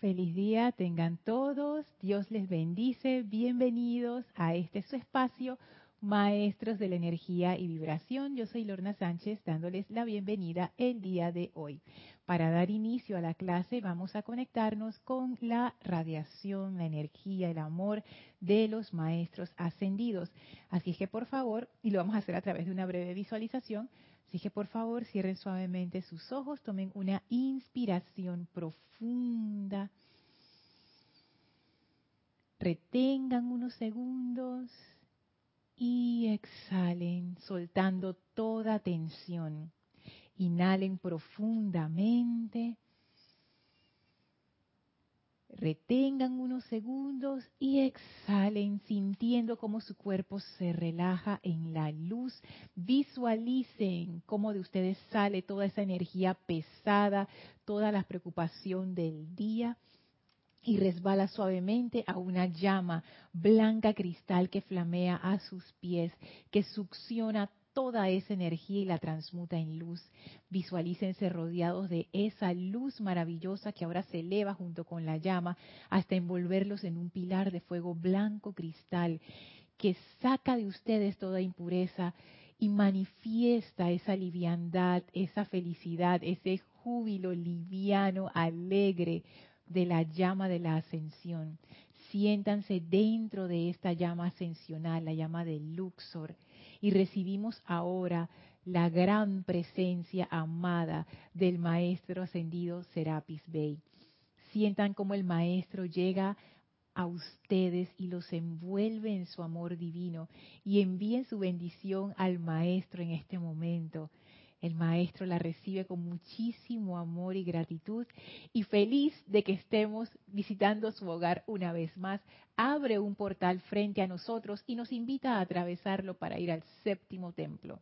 Feliz día tengan todos, Dios les bendice, bienvenidos a este su espacio, Maestros de la Energía y Vibración. Yo soy Lorna Sánchez dándoles la bienvenida el día de hoy. Para dar inicio a la clase vamos a conectarnos con la radiación, la energía, el amor de los Maestros ascendidos. Así que por favor, y lo vamos a hacer a través de una breve visualización, Así que por favor cierren suavemente sus ojos, tomen una inspiración profunda, retengan unos segundos y exhalen soltando toda tensión. Inhalen profundamente Retengan unos segundos y exhalen sintiendo cómo su cuerpo se relaja en la luz. Visualicen cómo de ustedes sale toda esa energía pesada, toda la preocupación del día y resbala suavemente a una llama blanca cristal que flamea a sus pies, que succiona toda esa energía y la transmuta en luz. Visualícense rodeados de esa luz maravillosa que ahora se eleva junto con la llama hasta envolverlos en un pilar de fuego blanco cristal que saca de ustedes toda impureza y manifiesta esa liviandad, esa felicidad, ese júbilo liviano, alegre de la llama de la ascensión. Siéntanse dentro de esta llama ascensional, la llama de Luxor y recibimos ahora la gran presencia amada del Maestro ascendido Serapis Bey. Sientan como el Maestro llega a ustedes y los envuelve en su amor divino y envíen su bendición al Maestro en este momento. El maestro la recibe con muchísimo amor y gratitud y feliz de que estemos visitando su hogar una vez más. Abre un portal frente a nosotros y nos invita a atravesarlo para ir al séptimo templo.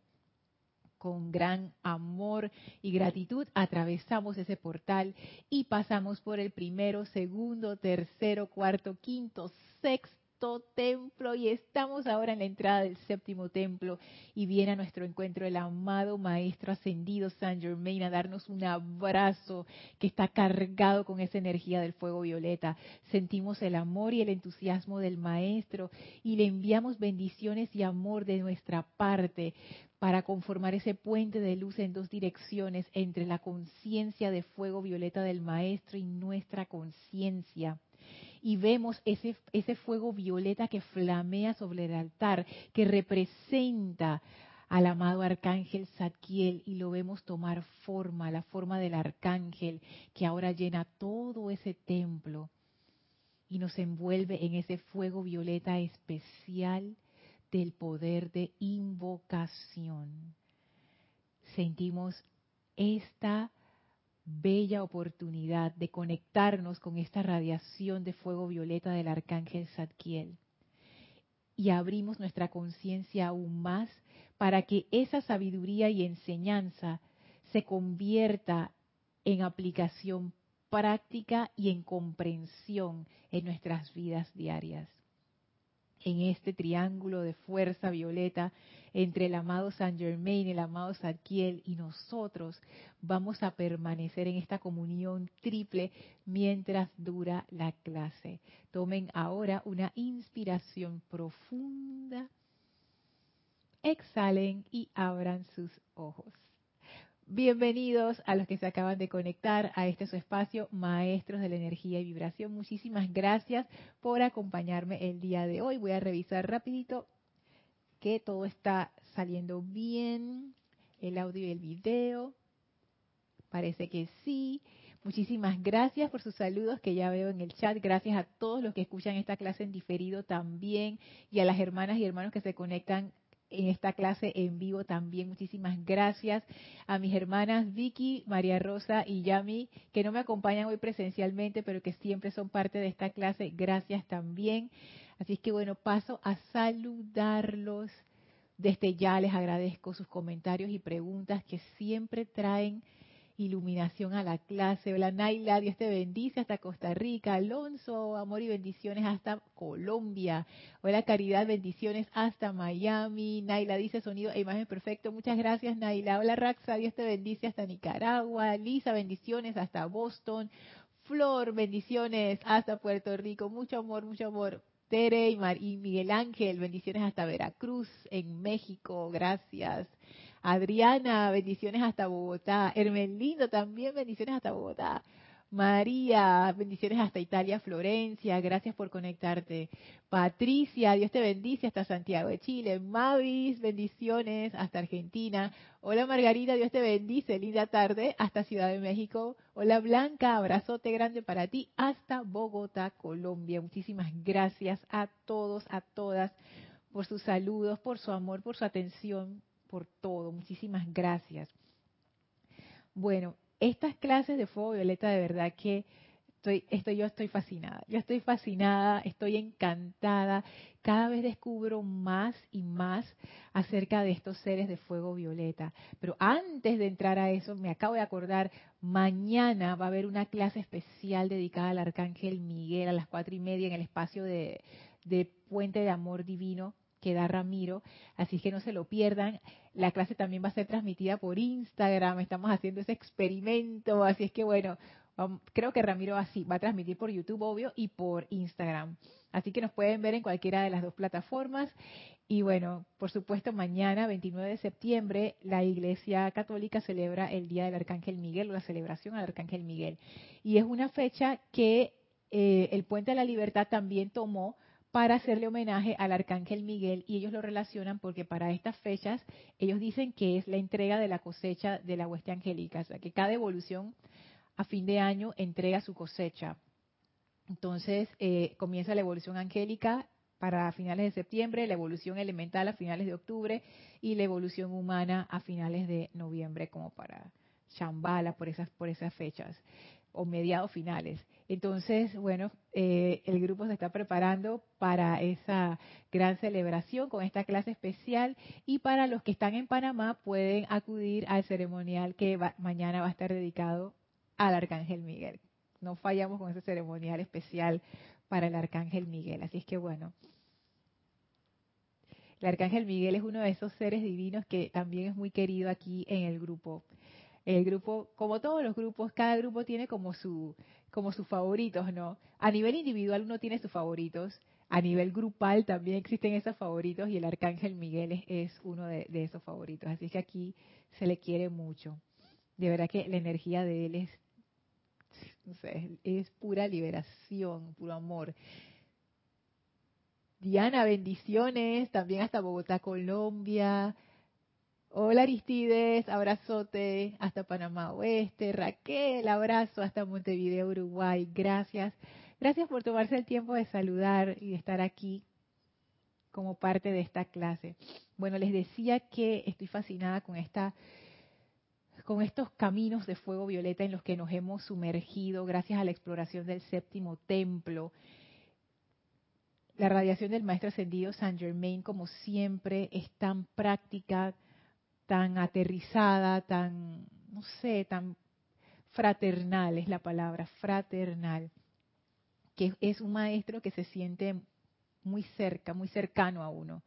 Con gran amor y gratitud atravesamos ese portal y pasamos por el primero, segundo, tercero, cuarto, quinto, sexto templo y estamos ahora en la entrada del séptimo templo y viene a nuestro encuentro el amado Maestro Ascendido San Germain a darnos un abrazo que está cargado con esa energía del fuego violeta. Sentimos el amor y el entusiasmo del Maestro y le enviamos bendiciones y amor de nuestra parte para conformar ese puente de luz en dos direcciones entre la conciencia de fuego violeta del Maestro y nuestra conciencia y vemos ese, ese fuego violeta que flamea sobre el altar, que representa al amado arcángel Zadkiel y lo vemos tomar forma, la forma del arcángel que ahora llena todo ese templo y nos envuelve en ese fuego violeta especial del poder de invocación. Sentimos esta bella oportunidad de conectarnos con esta radiación de fuego violeta del arcángel Zadkiel. Y abrimos nuestra conciencia aún más para que esa sabiduría y enseñanza se convierta en aplicación práctica y en comprensión en nuestras vidas diarias en este triángulo de fuerza violeta entre el amado San Germain, el amado Zadkiel y nosotros, vamos a permanecer en esta comunión triple mientras dura la clase. Tomen ahora una inspiración profunda, exhalen y abran sus ojos. Bienvenidos a los que se acaban de conectar a este su espacio, Maestros de la Energía y Vibración. Muchísimas gracias por acompañarme el día de hoy. Voy a revisar rapidito que todo está saliendo bien, el audio y el video. Parece que sí. Muchísimas gracias por sus saludos que ya veo en el chat. Gracias a todos los que escuchan esta clase en diferido también y a las hermanas y hermanos que se conectan en esta clase en vivo también. Muchísimas gracias a mis hermanas Vicky, María Rosa y Yami, que no me acompañan hoy presencialmente, pero que siempre son parte de esta clase. Gracias también. Así es que bueno, paso a saludarlos. Desde ya les agradezco sus comentarios y preguntas que siempre traen iluminación a la clase. Hola Naila, Dios te bendice hasta Costa Rica. Alonso, amor y bendiciones hasta Colombia. Hola Caridad, bendiciones hasta Miami. Naila dice sonido e imagen perfecto. Muchas gracias Naila. Hola Raxa, Dios te bendice hasta Nicaragua. Lisa, bendiciones hasta Boston. Flor, bendiciones hasta Puerto Rico, mucho amor, mucho amor. Tere y, Miguel Ángel, bendiciones hasta Veracruz, en México, gracias. Adriana, bendiciones hasta Bogotá. Hermelindo también, bendiciones hasta Bogotá. María, bendiciones hasta Italia, Florencia, gracias por conectarte. Patricia, Dios te bendice hasta Santiago de Chile. Mavis, bendiciones hasta Argentina. Hola Margarita, Dios te bendice, linda tarde hasta Ciudad de México. Hola Blanca, abrazote grande para ti hasta Bogotá, Colombia. Muchísimas gracias a todos, a todas por sus saludos, por su amor, por su atención, por todo. Muchísimas gracias. Bueno, estas clases de fuego violeta de verdad que estoy, estoy, yo estoy fascinada, yo estoy fascinada, estoy encantada, cada vez descubro más y más acerca de estos seres de fuego violeta. Pero antes de entrar a eso, me acabo de acordar, mañana va a haber una clase especial dedicada al Arcángel Miguel a las cuatro y media en el espacio de, de Puente de Amor Divino que da Ramiro, así que no se lo pierdan. La clase también va a ser transmitida por Instagram, estamos haciendo ese experimento, así es que bueno, creo que Ramiro así va a transmitir por YouTube, obvio, y por Instagram. Así que nos pueden ver en cualquiera de las dos plataformas. Y bueno, por supuesto, mañana, 29 de septiembre, la Iglesia Católica celebra el Día del Arcángel Miguel, o la celebración al Arcángel Miguel. Y es una fecha que eh, el Puente de la Libertad también tomó para hacerle homenaje al arcángel Miguel y ellos lo relacionan porque para estas fechas ellos dicen que es la entrega de la cosecha de la hueste angélica, o sea que cada evolución a fin de año entrega su cosecha. Entonces eh, comienza la evolución angélica para finales de septiembre, la evolución elemental a finales de octubre y la evolución humana a finales de noviembre como para Shambhala por esas por esas fechas o mediados finales. Entonces, bueno, eh, el grupo se está preparando para esa gran celebración con esta clase especial y para los que están en Panamá pueden acudir al ceremonial que mañana va a estar dedicado al Arcángel Miguel. No fallamos con ese ceremonial especial para el Arcángel Miguel. Así es que bueno, el Arcángel Miguel es uno de esos seres divinos que también es muy querido aquí en el grupo el grupo, como todos los grupos, cada grupo tiene como su como sus favoritos, ¿no? A nivel individual uno tiene sus favoritos, a nivel grupal también existen esos favoritos y el arcángel Miguel es, uno de, esos favoritos, así que aquí se le quiere mucho. De verdad que la energía de él es, no sé, es pura liberación, puro amor. Diana, bendiciones, también hasta Bogotá, Colombia. Hola Aristides, abrazote hasta Panamá Oeste. Raquel, abrazo hasta Montevideo, Uruguay. Gracias. Gracias por tomarse el tiempo de saludar y de estar aquí como parte de esta clase. Bueno, les decía que estoy fascinada con esta con estos caminos de fuego violeta en los que nos hemos sumergido gracias a la exploración del séptimo templo. La radiación del maestro ascendido Saint Germain, como siempre, es tan práctica, tan aterrizada, tan, no sé, tan fraternal es la palabra, fraternal, que es un maestro que se siente muy cerca, muy cercano a uno.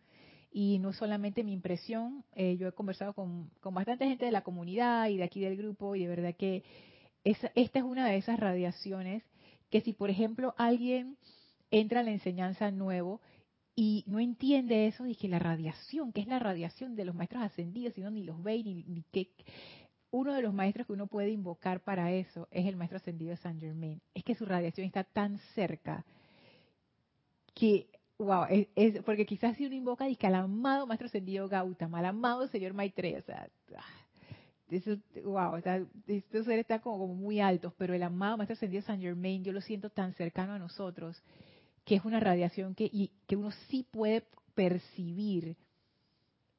Y no solamente mi impresión, eh, yo he conversado con, con, bastante gente de la comunidad y de aquí del grupo y de verdad que esta es una de esas radiaciones que si por ejemplo alguien entra a la enseñanza nuevo y no entiende eso, dije, la radiación, que es la radiación de los maestros ascendidos, sino ni los ve, ni, ni qué. Uno de los maestros que uno puede invocar para eso es el maestro ascendido de Saint Germain. Es que su radiación está tan cerca que, wow, es, porque quizás si uno invoca, dice al amado maestro ascendido Gautama, al amado señor Maitreya, o sea, eso, wow, estos seres están como, muy altos, pero el amado maestro ascendido Saint Germain, yo lo siento tan cercano a nosotros que es una radiación que, y, que uno sí puede percibir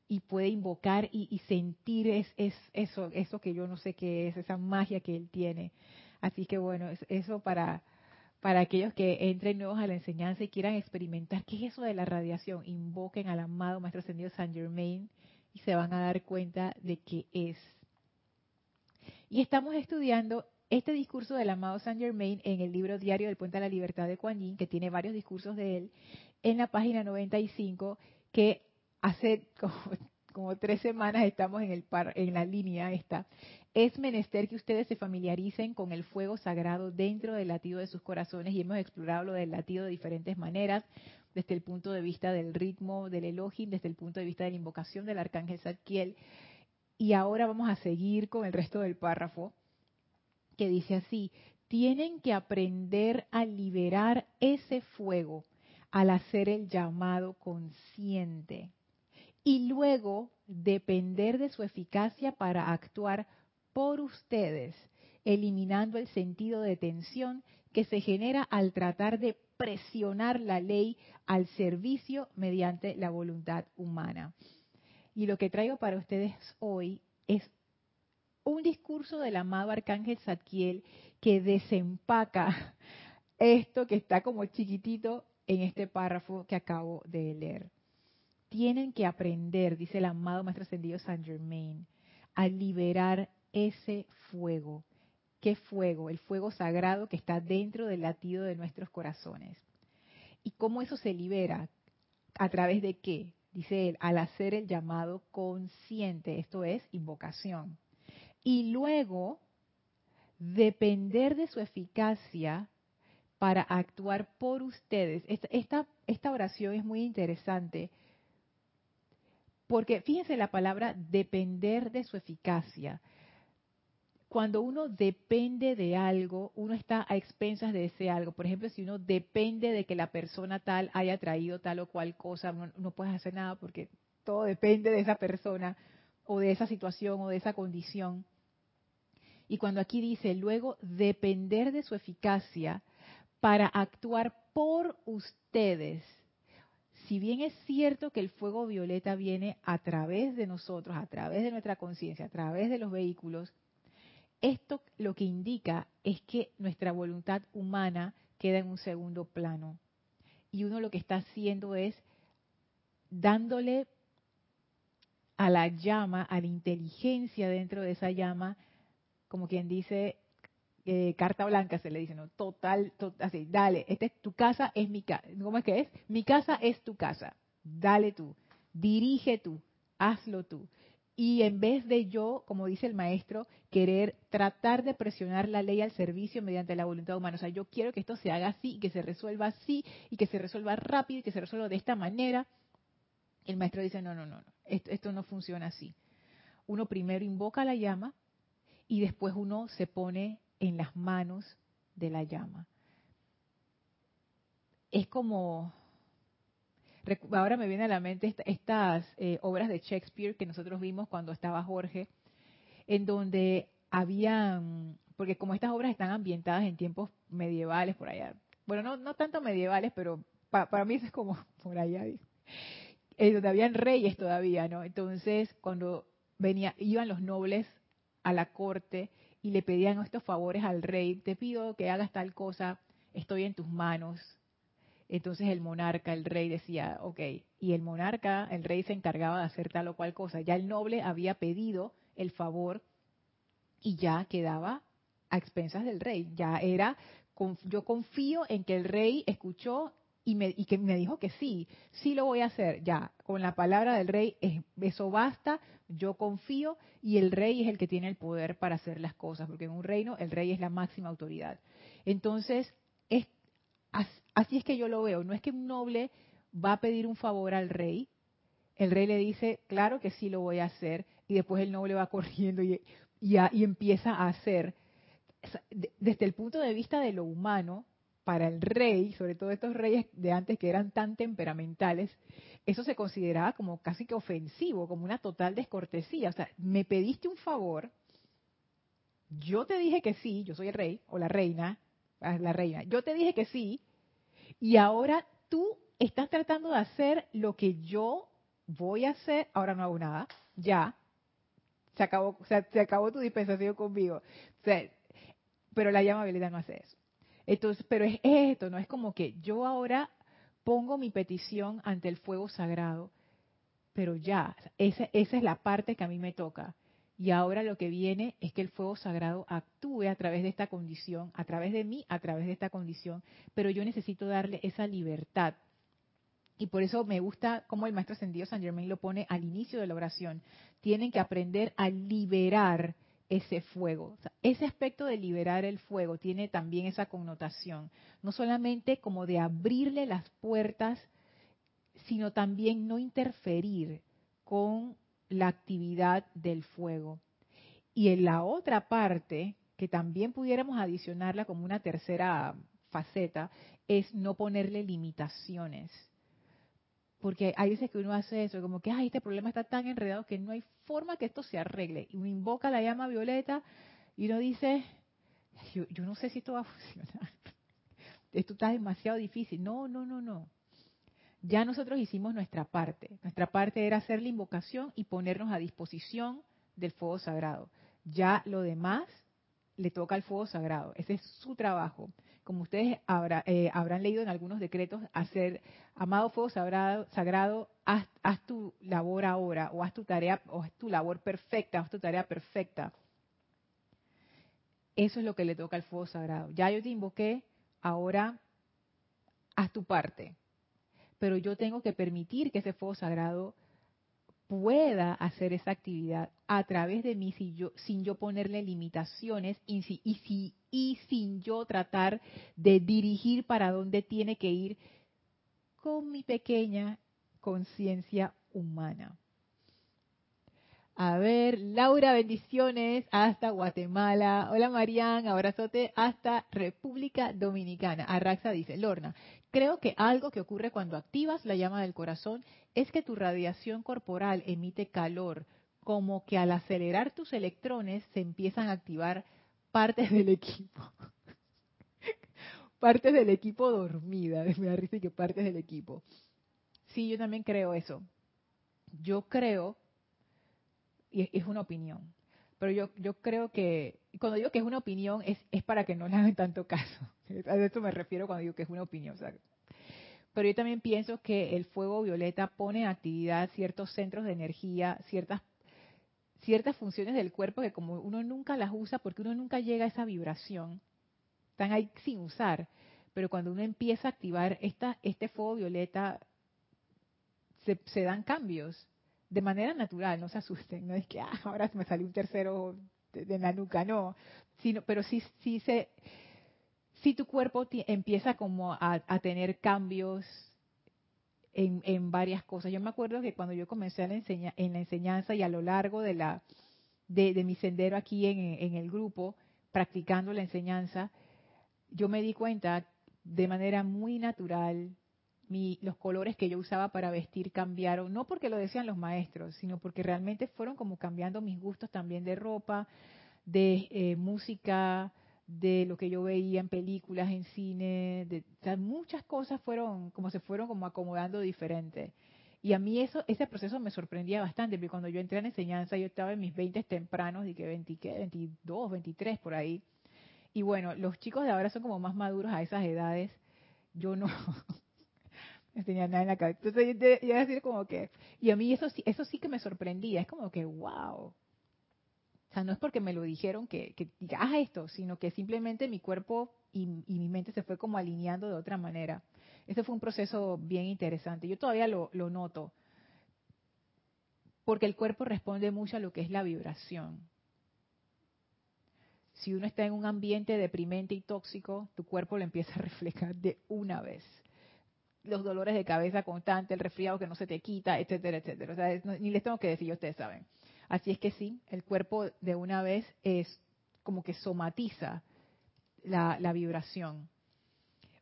y puede invocar y, sentir es, es, eso, eso que yo no sé qué es, esa magia que él tiene. Así que bueno, eso para, para aquellos que entren nuevos a la enseñanza y quieran experimentar qué es eso de la radiación, invoquen al amado Maestro Ascendido Saint Germain y se van a dar cuenta de qué es. Y estamos estudiando este discurso del amado Saint Germain en el libro diario del Puente a la Libertad de Kuan Yin, que tiene varios discursos de él, en la página 95, que hace como, tres semanas estamos en, el en la línea esta, es menester que ustedes se familiaricen con el fuego sagrado dentro del latido de sus corazones y hemos explorado lo del latido de diferentes maneras, desde el punto de vista del ritmo del Elohim, desde el punto de vista de la invocación del arcángel Zadkiel. Y ahora vamos a seguir con el resto del párrafo que dice así, tienen que aprender a liberar ese fuego al hacer el llamado consciente y luego depender de su eficacia para actuar por ustedes, eliminando el sentido de tensión que se genera al tratar de presionar la ley al servicio mediante la voluntad humana. Y lo que traigo para ustedes hoy es un discurso del amado Arcángel Zadkiel que desempaca esto que está como chiquitito en este párrafo que acabo de leer. Tienen que aprender, dice el amado Maestro Ascendido Saint Germain, a liberar ese fuego. ¿Qué fuego? El fuego sagrado que está dentro del latido de nuestros corazones. ¿Y cómo eso se libera? ¿A través de qué? Dice él, al hacer el llamado consciente, esto es invocación. Y luego, depender de su eficacia para actuar por ustedes. Esta, oración es muy interesante porque fíjense la palabra depender de su eficacia cuando uno depende de algo, uno está a expensas de ese algo. Por ejemplo, si uno depende de que la persona tal haya traído tal o cual cosa, no puedes hacer nada porque todo depende de esa persona o de esa situación o de esa condición. Y cuando aquí dice, luego depender de su eficacia para actuar por ustedes. Si bien es cierto que el fuego violeta viene a través de nosotros, a través de nuestra conciencia, a través de los vehículos, esto lo que indica es que nuestra voluntad humana queda en un segundo plano. Y uno lo que está haciendo es dándole a la llama, a la inteligencia dentro de esa llama, como quien dice, eh, carta blanca se le dice, ¿no? Total, total, así, dale, esta es tu casa, es mi casa. ¿Cómo es que es? Mi casa es tu casa. Dale tú, dirige tú, hazlo tú. Y en vez de yo, como dice el maestro, querer tratar de presionar la ley al servicio mediante la voluntad humana. O sea, yo quiero que esto se haga así, que se resuelva así, y que se resuelva rápido, y que se resuelva de esta manera. El maestro dice, no, no, no, no. Esto, esto no funciona así. Uno primero invoca la llama y después uno se pone en las manos de la llama. Es como, ahora me viene a la mente estas eh, obras de Shakespeare que nosotros vimos cuando estaba Jorge, en donde habían, porque como estas obras están ambientadas en tiempos medievales por allá, bueno, no, no tanto medievales, pero para mí eso es como por allá, eh, donde habían reyes todavía, ¿no? Entonces, cuando venía, iban los nobles a la corte y le pedían estos favores al rey, te pido que hagas tal cosa, estoy en tus manos, entonces el monarca, el rey decía, ok, y el monarca, el rey se encargaba de hacer tal o cual cosa. Ya el noble había pedido el favor y ya quedaba a expensas del rey. Ya era, yo confío en que el rey escuchó y, me, y que me dijo que sí, sí lo voy a hacer. Ya, con la palabra del rey, eso basta, yo confío y el rey es el que tiene el poder para hacer las cosas, porque en un reino el rey es la máxima autoridad. Entonces, es, Así es que yo lo veo. No es que un noble va a pedir un favor al rey. El rey le dice, claro que sí lo voy a hacer. Y después el noble va corriendo y, y, empieza a hacer. Desde el punto de vista de lo humano, para el rey, sobre todo estos reyes de antes que eran tan temperamentales, eso se consideraba como casi que ofensivo, como una total descortesía. O sea, me pediste un favor, yo te dije que sí, yo soy el rey o la reina, ah, la reina, yo te dije que sí, y ahora tú estás tratando de hacer lo que yo voy a hacer, ahora no hago nada, ya. Se acabó, se acabó tu dispensación conmigo. pero la llama no hace eso. Entonces, pero es esto, no es como que yo ahora pongo mi petición ante el fuego sagrado, pero ya, esa, esa es la parte que a mí me toca. Y ahora lo que viene es que el fuego sagrado actúe a través de esta condición, a través de mí, a través de esta condición, pero yo necesito darle esa libertad. Y por eso me gusta cómo el maestro ascendido San Germain lo pone al inicio de la oración. Tienen que aprender a liberar ese fuego. ese aspecto de liberar el fuego tiene también esa connotación, no solamente como de abrirle las puertas, sino también no interferir con la actividad del fuego. Y en la otra parte, que también pudiéramos adicionarla como una tercera faceta, es no ponerle limitaciones. Porque hay veces que uno hace eso, como que, ay, este problema está tan enredado que no hay forma que esto se arregle. Y uno invoca la llama violeta y uno dice, yo, yo no sé si esto va a funcionar. Esto está demasiado difícil. No, no, no, no. Ya nosotros hicimos nuestra parte. Nuestra parte era hacer la invocación y ponernos a disposición del fuego sagrado. Ya lo demás le toca al fuego sagrado. Ese es su trabajo. Como ustedes eh, habrán leído en algunos decretos, hacer, amado fuego sagrado, sagrado haz, tu labor ahora, o haz tu tarea, o haz tu labor perfecta, haz tu tarea perfecta. Eso es lo que le toca al fuego sagrado. Ya yo te invoqué, ahora haz tu parte. Pero yo tengo que permitir que ese fuego sagrado pueda hacer esa actividad a través de mí sin yo, sin ponerle limitaciones y, si, y sin yo tratar de dirigir para dónde tiene que ir con mi pequeña conciencia humana. A ver, Laura, bendiciones hasta Guatemala. Hola Marian, abrazote hasta República Dominicana. Arraxa dice, Lorna, creo que algo que ocurre cuando activas la llama del corazón es que tu radiación corporal emite calor, como que al acelerar tus electrones se empiezan a activar partes del equipo. partes del equipo dormida, me da risa que partes del equipo. Sí, yo también creo eso. Yo creo y es una opinión. Pero yo, yo creo que, cuando digo que es una opinión, es, es para que no le hagan tanto caso. A eso me refiero cuando digo que es una opinión. pero yo también pienso que el fuego violeta pone en actividad ciertos centros de energía, ciertas, ciertas funciones del cuerpo que como uno nunca las usa porque uno nunca llega a esa vibración, están ahí sin usar. Pero cuando uno empieza a activar esta, este fuego violeta, se, se dan cambios de manera natural, no se asusten, no es que ah, ahora me salió un tercero de, la nuca, no, sino, pero sí, sí se, si tu cuerpo empieza como a, tener cambios en, en, varias cosas. Yo me acuerdo que cuando yo comencé la en la enseñanza y a lo largo de la de, mi sendero aquí en, en el grupo, practicando la enseñanza, yo me di cuenta de manera muy natural los colores que yo usaba para vestir cambiaron, no porque lo decían los maestros, sino porque realmente fueron como cambiando mis gustos también de ropa, de eh, música, de lo que yo veía en películas, en cine, de, muchas cosas fueron como se fueron como acomodando diferente. Y a mí eso, ese proceso me sorprendía bastante, porque cuando yo entré la enseñanza, yo estaba en mis 20 tempranos, y que 20, 22, 23 por ahí. Y bueno, los chicos de ahora son como más maduros a esas edades. Yo no, tenía nada en la cabeza. Entonces yo iba a decir como que, y a mí eso eso sí que me sorprendía, es como que, wow. O sea, no es porque me lo dijeron que, que diga, haz esto, sino que simplemente mi cuerpo y, mi mente se fue como alineando de otra manera. Ese fue un proceso bien interesante. Yo todavía lo, lo noto, porque el cuerpo responde mucho a lo que es la vibración. Si uno está en un ambiente deprimente y tóxico, tu cuerpo lo empieza a reflejar de una vez los dolores de cabeza constantes, el resfriado que no se te quita, etcétera, etcétera. O sea, ni les tengo que decir, ustedes saben. Así es que sí, el cuerpo de una vez es como que somatiza la, vibración.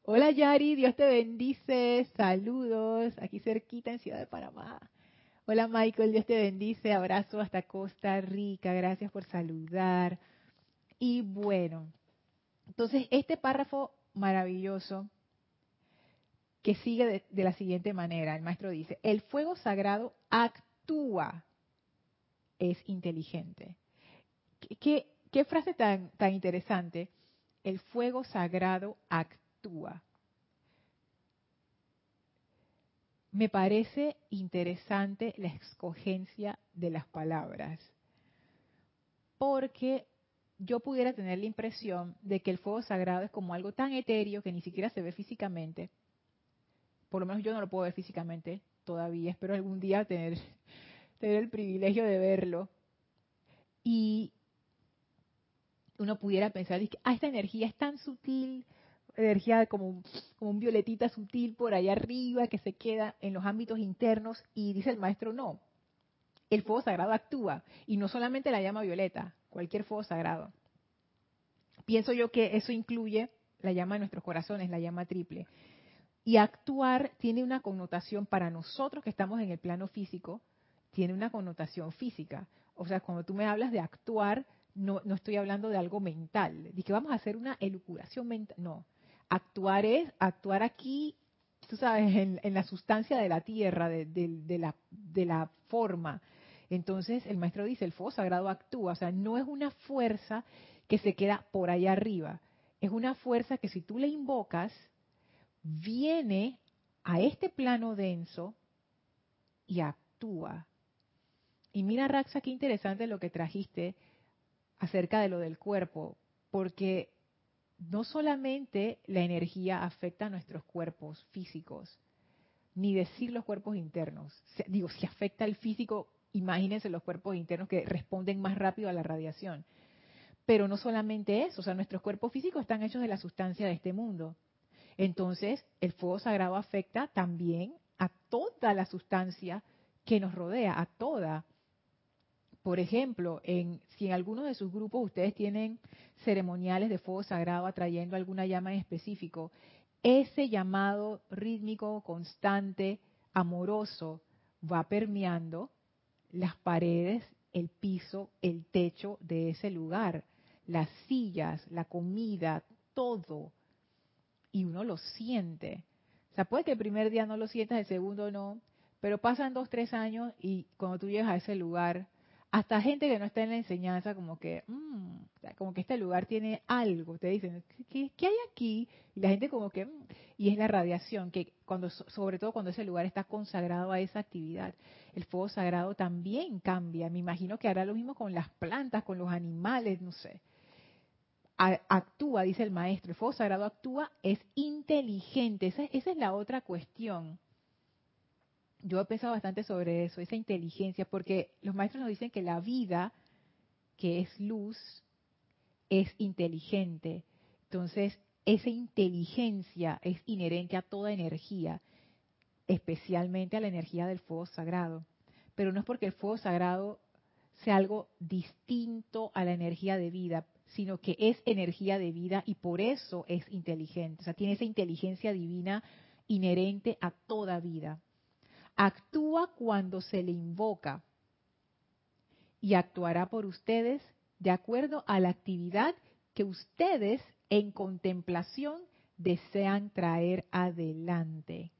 Hola Yari, Dios te bendice, saludos, aquí cerquita en Ciudad de Panamá. Hola Michael, Dios te bendice, abrazo hasta Costa Rica, gracias por saludar. Y bueno, entonces este párrafo maravilloso que sigue de, la siguiente manera. El maestro dice, el fuego sagrado actúa, es inteligente. ¿Qué, qué frase tan, tan interesante? El fuego sagrado actúa. Me parece interesante la escogencia de las palabras, porque yo pudiera tener la impresión de que el fuego sagrado es como algo tan etéreo que ni siquiera se ve físicamente, por lo menos yo no lo puedo ver físicamente todavía, espero algún día tener, tener el privilegio de verlo. Y uno pudiera pensar, ah, esta energía es tan sutil, energía como, como un violetita sutil por allá arriba que se queda en los ámbitos internos y dice el maestro, no, el fuego sagrado actúa y no solamente la llama violeta, cualquier fuego sagrado. Pienso yo que eso incluye la llama de nuestros corazones, la llama triple. Y actuar tiene una connotación para nosotros que estamos en el plano físico, tiene una connotación física. O sea, cuando tú me hablas de actuar, no, no estoy hablando de algo mental, que vamos a hacer una elucubración mental, no. Actuar es actuar aquí, tú sabes, en, la sustancia de la tierra, de, la, de la forma. Entonces el maestro dice, el fuego sagrado actúa, o sea, no es una fuerza que se queda por allá arriba, es una fuerza que si tú le invocas, viene a este plano denso y actúa. Y mira, Raxa, qué interesante lo que trajiste acerca de lo del cuerpo, porque no solamente la energía afecta a nuestros cuerpos físicos, ni decir los cuerpos internos. Digo, si afecta al físico, imagínense los cuerpos internos que responden más rápido a la radiación. Pero no solamente eso, o sea, nuestros cuerpos físicos están hechos de la sustancia de este mundo. Entonces, el fuego sagrado afecta también a toda la sustancia que nos rodea, a toda. Por ejemplo, en, si en alguno de sus grupos ustedes tienen ceremoniales de fuego sagrado atrayendo alguna llama en específico, ese llamado rítmico, constante, amoroso, va permeando las paredes, el piso, el techo de ese lugar, las sillas, la comida, todo. Y uno lo siente. O sea, puede que el primer día no lo sientas, el segundo no, pero pasan dos, tres años y cuando tú llegas a ese lugar, hasta gente que no está en la enseñanza, como que, mm, como que este lugar tiene algo, te dicen, ¿qué, hay aquí? Y la gente como que, mm", y es la radiación, que cuando, sobre todo cuando ese lugar está consagrado a esa actividad, el fuego sagrado también cambia. Me imagino que hará lo mismo con las plantas, con los animales, no sé. actúa, dice el maestro, el fuego sagrado actúa, es inteligente, esa es la otra cuestión yo he pensado bastante sobre eso, esa inteligencia, porque los maestros nos dicen que la vida, que es luz, es inteligente. Entonces, esa inteligencia es inherente a toda energía, especialmente a la energía del fuego sagrado. Pero no es porque el fuego sagrado sea algo distinto a la energía de vida, sino que es energía de vida y por eso es inteligente. O sea, tiene esa inteligencia divina inherente a toda vida actúa cuando se le invoca y actuará por ustedes de acuerdo a la actividad que ustedes en contemplación desean traer adelante.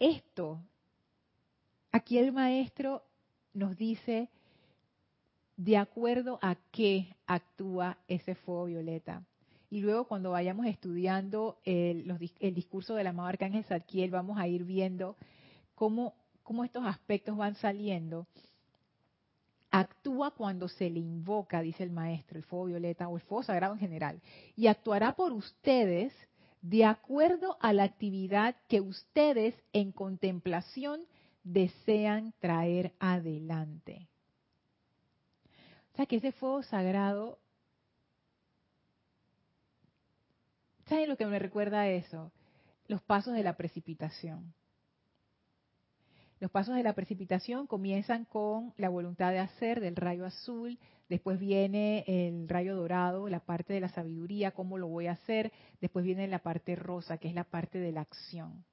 Esto, aquí el maestro nos dice de acuerdo a qué actúa ese fuego violeta. Y luego cuando vayamos estudiando el, discurso del amado Arcángel Zadkiel, vamos a ir viendo cómo, cómo estos aspectos van saliendo. Actúa cuando se le invoca, dice el maestro, el fuego violeta o el fuego sagrado en general. Y actuará por ustedes de acuerdo a la actividad que ustedes en contemplación desean traer adelante. O sea que ese fuego sagrado ¿Saben lo que me recuerda a eso? Los pasos de la precipitación. Los pasos de la precipitación comienzan con la voluntad de hacer del rayo azul, después viene el rayo dorado, la parte de la sabiduría, cómo lo voy a hacer, después viene la parte rosa, que es la parte de la acción.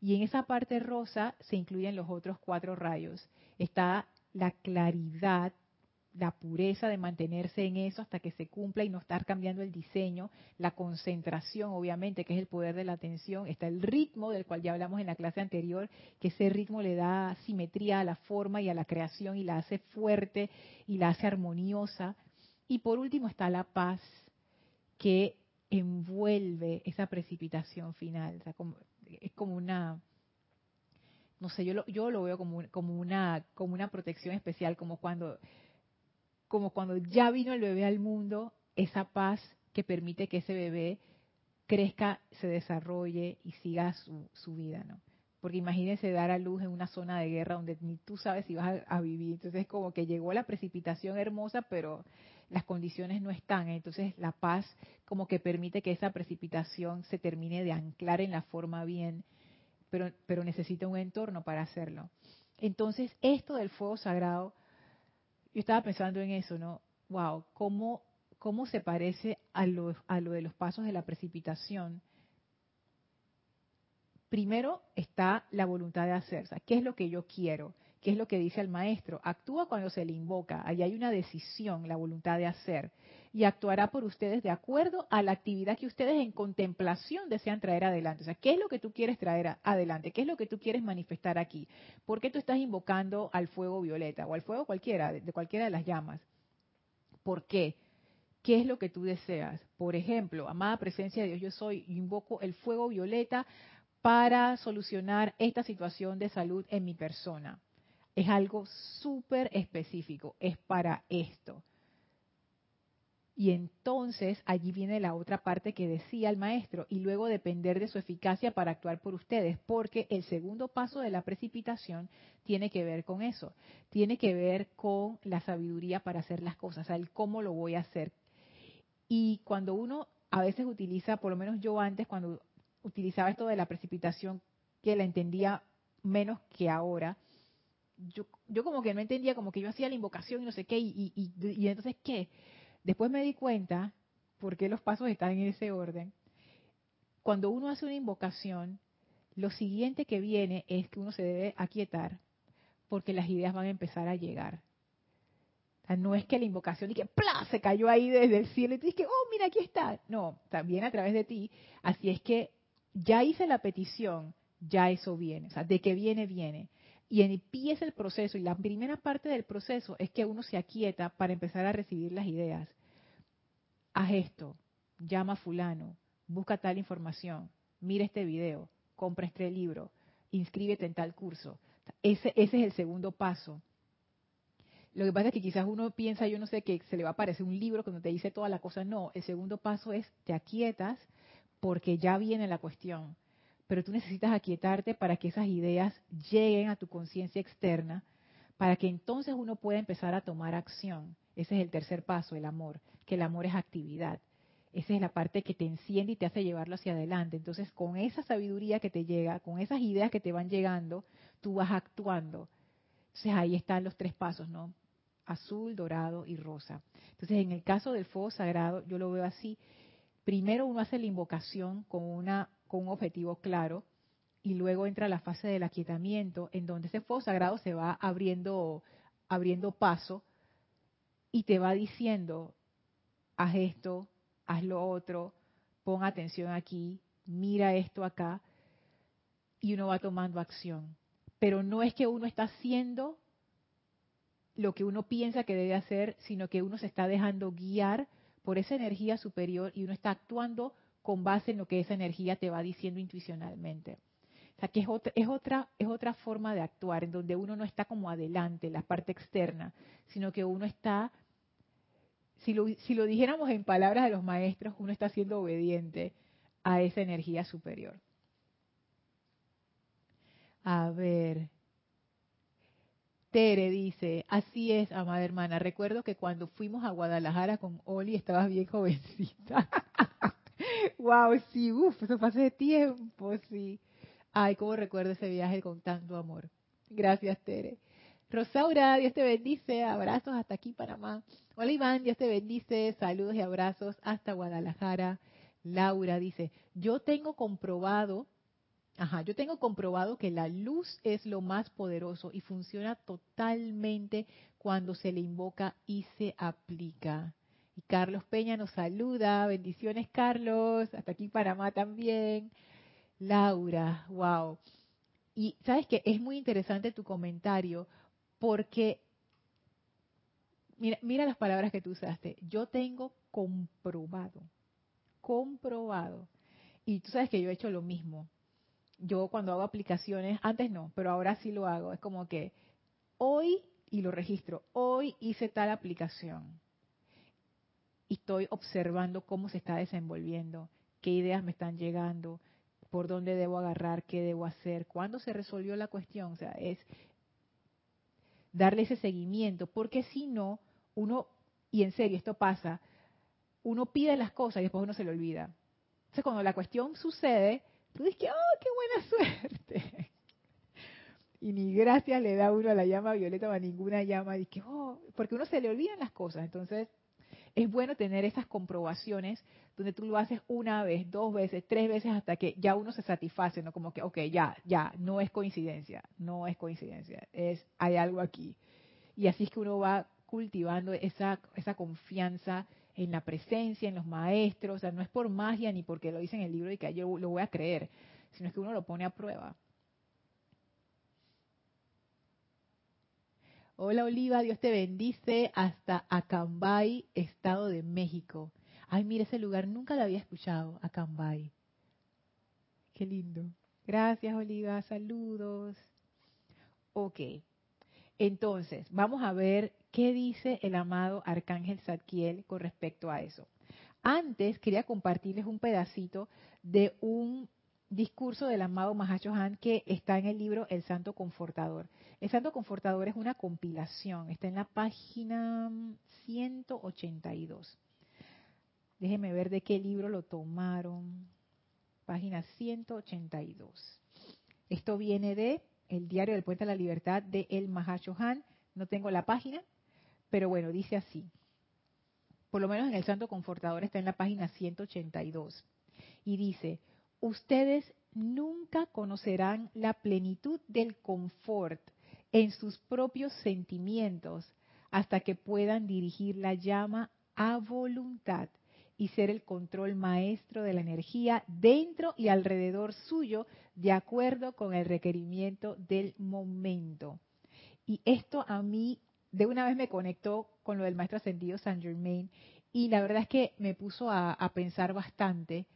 Y en esa parte rosa se incluyen los otros cuatro rayos. Está la claridad la pureza de mantenerse en eso hasta que se cumpla y no estar cambiando el diseño, la concentración, obviamente, que es el poder de la atención, está el ritmo del cual ya hablamos en la clase anterior, que ese ritmo le da simetría a la forma y a la creación y la hace fuerte y la hace armoniosa. Y por último está la paz que envuelve esa precipitación final. es como una, no sé, yo lo, yo lo veo como, como, una, como una protección especial, como cuando como cuando ya vino el bebé al mundo, esa paz que permite que ese bebé crezca, se desarrolle y siga su, vida, ¿no? porque imagínense dar a luz en una zona de guerra donde ni tú sabes si vas a, vivir. Entonces como que llegó la precipitación hermosa, pero las condiciones no están. Entonces la paz como que permite que esa precipitación se termine de anclar en la forma bien, pero, pero necesita un entorno para hacerlo. Entonces esto del fuego sagrado, yo estaba pensando en eso, ¿no? Wow, cómo, cómo se parece a lo, a lo de los pasos de la precipitación primero está la voluntad de hacer. O sea, ¿qué es lo que yo quiero? ¿Qué es lo que dice el maestro? Actúa cuando se le invoca. Allí hay una decisión, la voluntad de hacer. Y actuará por ustedes de acuerdo a la actividad que ustedes en contemplación desean traer adelante. O sea, ¿qué es lo que tú quieres traer adelante? ¿Qué es lo que tú quieres manifestar aquí? ¿Por qué tú estás invocando al fuego violeta o al fuego cualquiera, de cualquiera de las llamas? ¿Por qué? ¿Qué es lo que tú deseas? Por ejemplo, amada presencia de Dios, yo soy, invoco el fuego violeta para solucionar esta situación de salud en mi persona. Es algo súper específico, es para esto. Y entonces allí viene la otra parte que decía el maestro, y luego depender de su eficacia para actuar por ustedes, porque el segundo paso de la precipitación tiene que ver con eso, tiene que ver con la sabiduría para hacer las cosas, el cómo lo voy a hacer. Y cuando uno a veces utiliza, por lo menos yo antes, cuando utilizaba esto de la precipitación, que la entendía menos que ahora, yo, yo como que no entendía, como que yo hacía la invocación y no sé qué, y, y, entonces qué. Después me di cuenta por qué los pasos están en ese orden. Cuando uno hace una invocación, lo siguiente que viene es que uno se debe aquietar, porque las ideas van a empezar a llegar. no es que la invocación y que ¡plá! se cayó ahí desde el cielo y tú dices, oh, mira, aquí está. No, también a través de ti. Así es que ya hice la petición, ya eso viene. O sea, de que viene, viene. Y empieza el proceso. Y la primera parte del proceso es que uno se aquieta para empezar a recibir las ideas. Haz esto, llama a fulano, busca tal información, mira este video, compra este libro, inscríbete en tal curso. Ese, es el segundo paso. Lo que pasa es que quizás uno piensa, yo no sé, que se le va a aparecer un libro cuando te dice toda la cosa. No, el segundo paso es te aquietas porque ya viene la cuestión. Pero tú necesitas aquietarte para que esas ideas lleguen a tu conciencia externa, para que entonces uno pueda empezar a tomar acción. Ese es el tercer paso, el amor, que el amor es actividad. Esa es la parte que te enciende y te hace llevarlo hacia adelante. Entonces, con esa sabiduría que te llega, con esas ideas que te van llegando, tú vas actuando. Entonces, ahí están los tres pasos, ¿no? Azul, dorado y rosa. Entonces, en el caso del fuego sagrado, yo lo veo así primero uno hace la invocación con, una, con un objetivo claro y luego entra la fase del aquietamiento en donde ese fuego sagrado se va abriendo, abriendo paso y te va diciendo, haz esto, haz lo otro, pon atención aquí, mira esto acá y uno va tomando acción. Pero no es que uno está haciendo lo que uno piensa que debe hacer, sino que uno se está dejando guiar por esa energía superior y uno está actuando con base en lo que esa energía te va diciendo intuicionalmente. O sea, que es otra, es otra, es otra forma de actuar, en donde uno no está como adelante, la parte externa, sino que uno está, si lo, si lo dijéramos en palabras de los maestros, uno está siendo obediente a esa energía superior. A ver, Tere dice, así es, amada hermana. Recuerdo que cuando fuimos a Guadalajara con Oli estabas bien jovencita. wow, sí, uff, eso fue hace tiempo, sí. Ay, cómo recuerdo ese viaje con tanto amor. Gracias, Tere. Rosaura, Dios te bendice. Abrazos hasta aquí, Panamá. Hola, Iván, Dios te bendice. Saludos y abrazos hasta Guadalajara. Laura dice, yo tengo comprobado Ajá, yo tengo comprobado que la luz es lo más poderoso y funciona totalmente cuando se le invoca y se aplica. Y Carlos Peña nos saluda. Bendiciones, Carlos. Hasta aquí Panamá también. Laura, wow. Y sabes que es muy interesante tu comentario porque, mira, mira las palabras que tú usaste. Yo tengo comprobado, comprobado. Y tú sabes que yo he hecho lo mismo yo cuando hago aplicaciones, antes no, pero ahora sí lo hago. Es como que hoy, y lo registro, hoy hice tal aplicación. Y estoy observando cómo se está desenvolviendo, qué ideas me están llegando, por dónde debo agarrar, qué debo hacer, cuándo se resolvió la cuestión. O sea, es darle ese seguimiento, porque si no, uno, y en serio, esto pasa, uno pide las cosas y después uno se le olvida. Entonces, cuando la cuestión sucede, tú dices, ¡oh, qué buena suerte! y ni gracias le da uno a la llama violeta o a ninguna llama, y que, oh, porque uno se le olvidan las cosas. Entonces, es bueno tener esas comprobaciones donde tú lo haces una vez, dos veces, tres veces hasta que ya uno se satisface, ¿no? Como que, ok, ya, ya, no es coincidencia, no es coincidencia, es, hay algo aquí. Y así es que uno va cultivando esa, esa confianza en la presencia, en los maestros, o sea, no es por magia ni porque lo dice en el libro y que yo lo voy a creer, sino es que uno lo pone a prueba. Hola Oliva, Dios te bendice hasta Acambay, Estado de México. Ay, mira ese lugar, nunca lo había escuchado, Acambay. Qué lindo. Gracias Oliva, saludos. Ok, entonces vamos a ver qué dice el amado Arcángel Zadkiel con respecto a eso. Antes quería compartirles un pedacito de un discurso del amado Mahashohan que está en el libro El Santo Confortador. El Santo Confortador es una compilación, está en la página 182. Déjenme ver de qué libro lo tomaron. Página 182. Esto viene de El Diario del Puente de la Libertad de El Mahashohan. No tengo la página, pero bueno, dice así. Por lo menos en el Santo Confortador está en la página 182. Y dice, ustedes nunca conocerán la plenitud del confort en sus propios sentimientos hasta que puedan dirigir la llama a voluntad y ser el control maestro de la energía dentro y alrededor suyo de acuerdo con el requerimiento del momento. Y esto a mí de una vez me conectó con lo del maestro ascendido Saint Germain y la verdad es que me puso a, a pensar bastante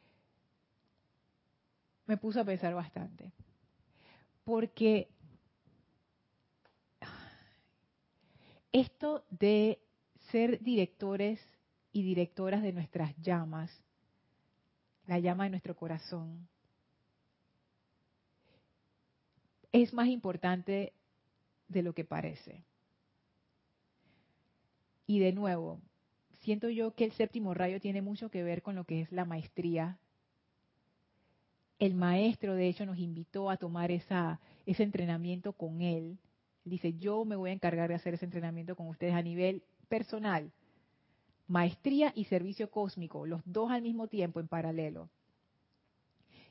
me puso a pensar bastante. Porque esto de ser directores y directoras de nuestras llamas, la llama de nuestro corazón, es más importante de lo que parece. Y de nuevo, siento yo que el séptimo rayo tiene mucho que ver con lo que es la maestría el maestro, de hecho, nos invitó a tomar esa, ese entrenamiento con él. Dice, yo me voy a encargar de hacer ese entrenamiento con ustedes a nivel personal. Maestría y servicio cósmico, los dos al mismo tiempo, en paralelo.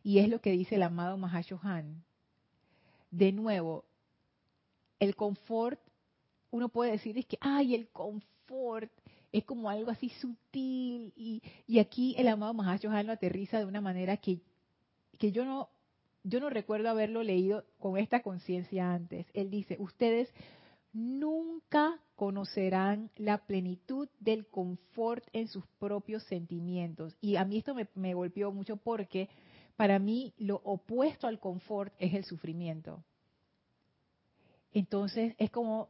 Y es lo que dice el amado Mahashohan. De nuevo, el confort, uno puede decir es que, ay, el confort es como algo así sutil. Y, y aquí el amado Mahashohan lo aterriza de una manera que que yo no, yo no recuerdo haberlo leído con esta conciencia antes. Él dice, ustedes nunca conocerán la plenitud del confort en sus propios sentimientos. Y a mí esto me, me golpeó mucho porque para mí lo opuesto al confort es el sufrimiento. Entonces es como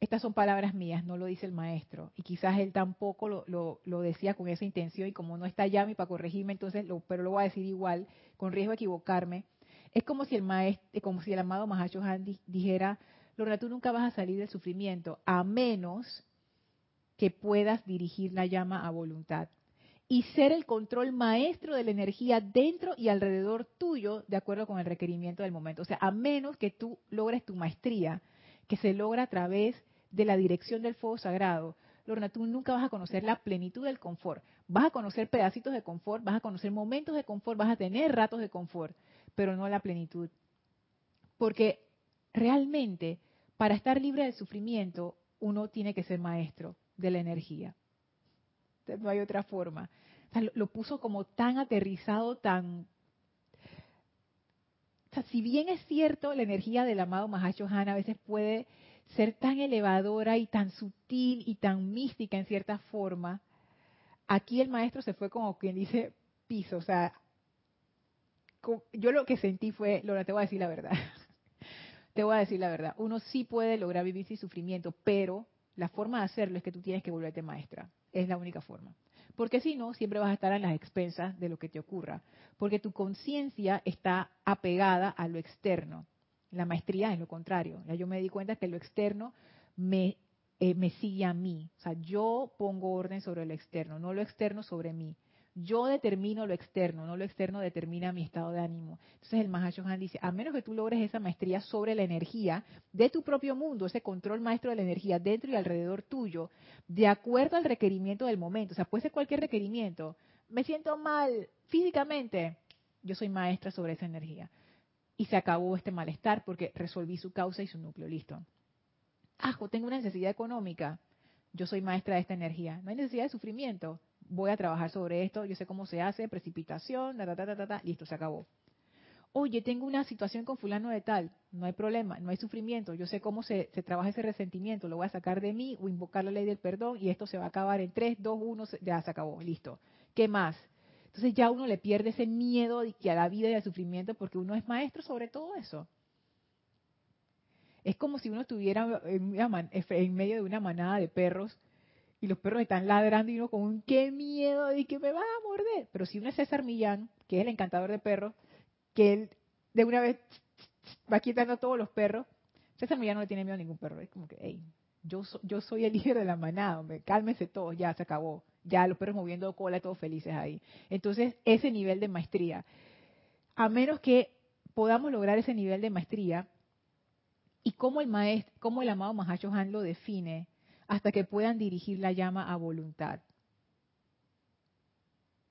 estas son palabras mías, no lo dice el maestro. Y quizás él tampoco lo, lo, decía con esa intención y como no está Yami para corregirme, entonces, lo, pero lo voy a decir igual, con riesgo de equivocarme. Es como si el maestro, eh, como si el amado Mahacho Han dijera, Lorna, tú nunca vas a salir del sufrimiento, a menos que puedas dirigir la llama a voluntad y ser el control maestro de la energía dentro y alrededor tuyo de acuerdo con el requerimiento del momento. O sea, a menos que tú logres tu maestría, que se logra a través de la dirección del fuego sagrado, Lorna, tú nunca vas a conocer la plenitud del confort. Vas a conocer pedacitos de confort, vas a conocer momentos de confort, vas a tener ratos de confort, pero no la plenitud. Porque realmente, para estar libre del sufrimiento, uno tiene que ser maestro de la energía. no hay otra forma. lo, puso como tan aterrizado, tan... O sea, si bien es cierto, la energía del amado Mahacho Han a veces puede ser tan elevadora y tan sutil y tan mística en cierta forma, aquí el maestro se fue como quien dice piso, o sea, yo lo que sentí fue, Lola, te voy a decir la verdad, te voy a decir la verdad, uno sí puede lograr vivir sin sufrimiento, pero la forma de hacerlo es que tú tienes que volverte maestra, es la única forma. porque si no, siempre vas a estar a las expensas de lo que te ocurra, porque tu conciencia está apegada a lo externo. La maestría es lo contrario. Ya yo me di cuenta que lo externo me, eh, me sigue a mí. O sea, yo pongo orden sobre lo externo, no lo externo sobre mí. Yo determino lo externo, no lo externo determina mi estado de ánimo. Entonces el Mahashohan dice, a menos que tú logres esa maestría sobre la energía de tu propio mundo, ese control maestro de la energía dentro y alrededor tuyo, de acuerdo al requerimiento del momento, o sea, puede ser cualquier requerimiento, me siento mal físicamente, yo soy maestra sobre esa energía. Y se acabó este malestar porque resolví su causa y su núcleo, listo. Ajo, tengo una necesidad económica, yo soy maestra de esta energía, no hay necesidad de sufrimiento voy a trabajar sobre esto, yo sé cómo se hace, precipitación, ta, ta, ta, ta, listo, se acabó. Oye, tengo una situación con fulano de tal, no hay problema, no hay sufrimiento, yo sé cómo se, trabaja ese resentimiento, lo voy a sacar de mí o invocar la ley del perdón y esto se va a acabar en 3, 2, 1, ya se acabó, listo. ¿Qué más? Entonces ya uno le pierde ese miedo a la vida y al sufrimiento porque uno es maestro sobre todo eso. Es como si uno estuviera en medio de una manada de perros y los perros están ladrando y uno con un qué miedo de que me va a morder. Pero si uno es César Millán, que es el encantador de perros, que él de una vez va quitando a todos los perros, César Millán no le tiene miedo a ningún perro. Es como que, hey, yo, yo soy el líder de la manada, hombre, cálmense todos, ya se acabó. Ya los perros moviendo cola, todos felices ahí. Entonces, ese nivel de maestría, a menos que podamos lograr ese nivel de maestría, y cómo el maestro, cómo el amado Mahacho Han lo define, hasta que puedan dirigir la llama a voluntad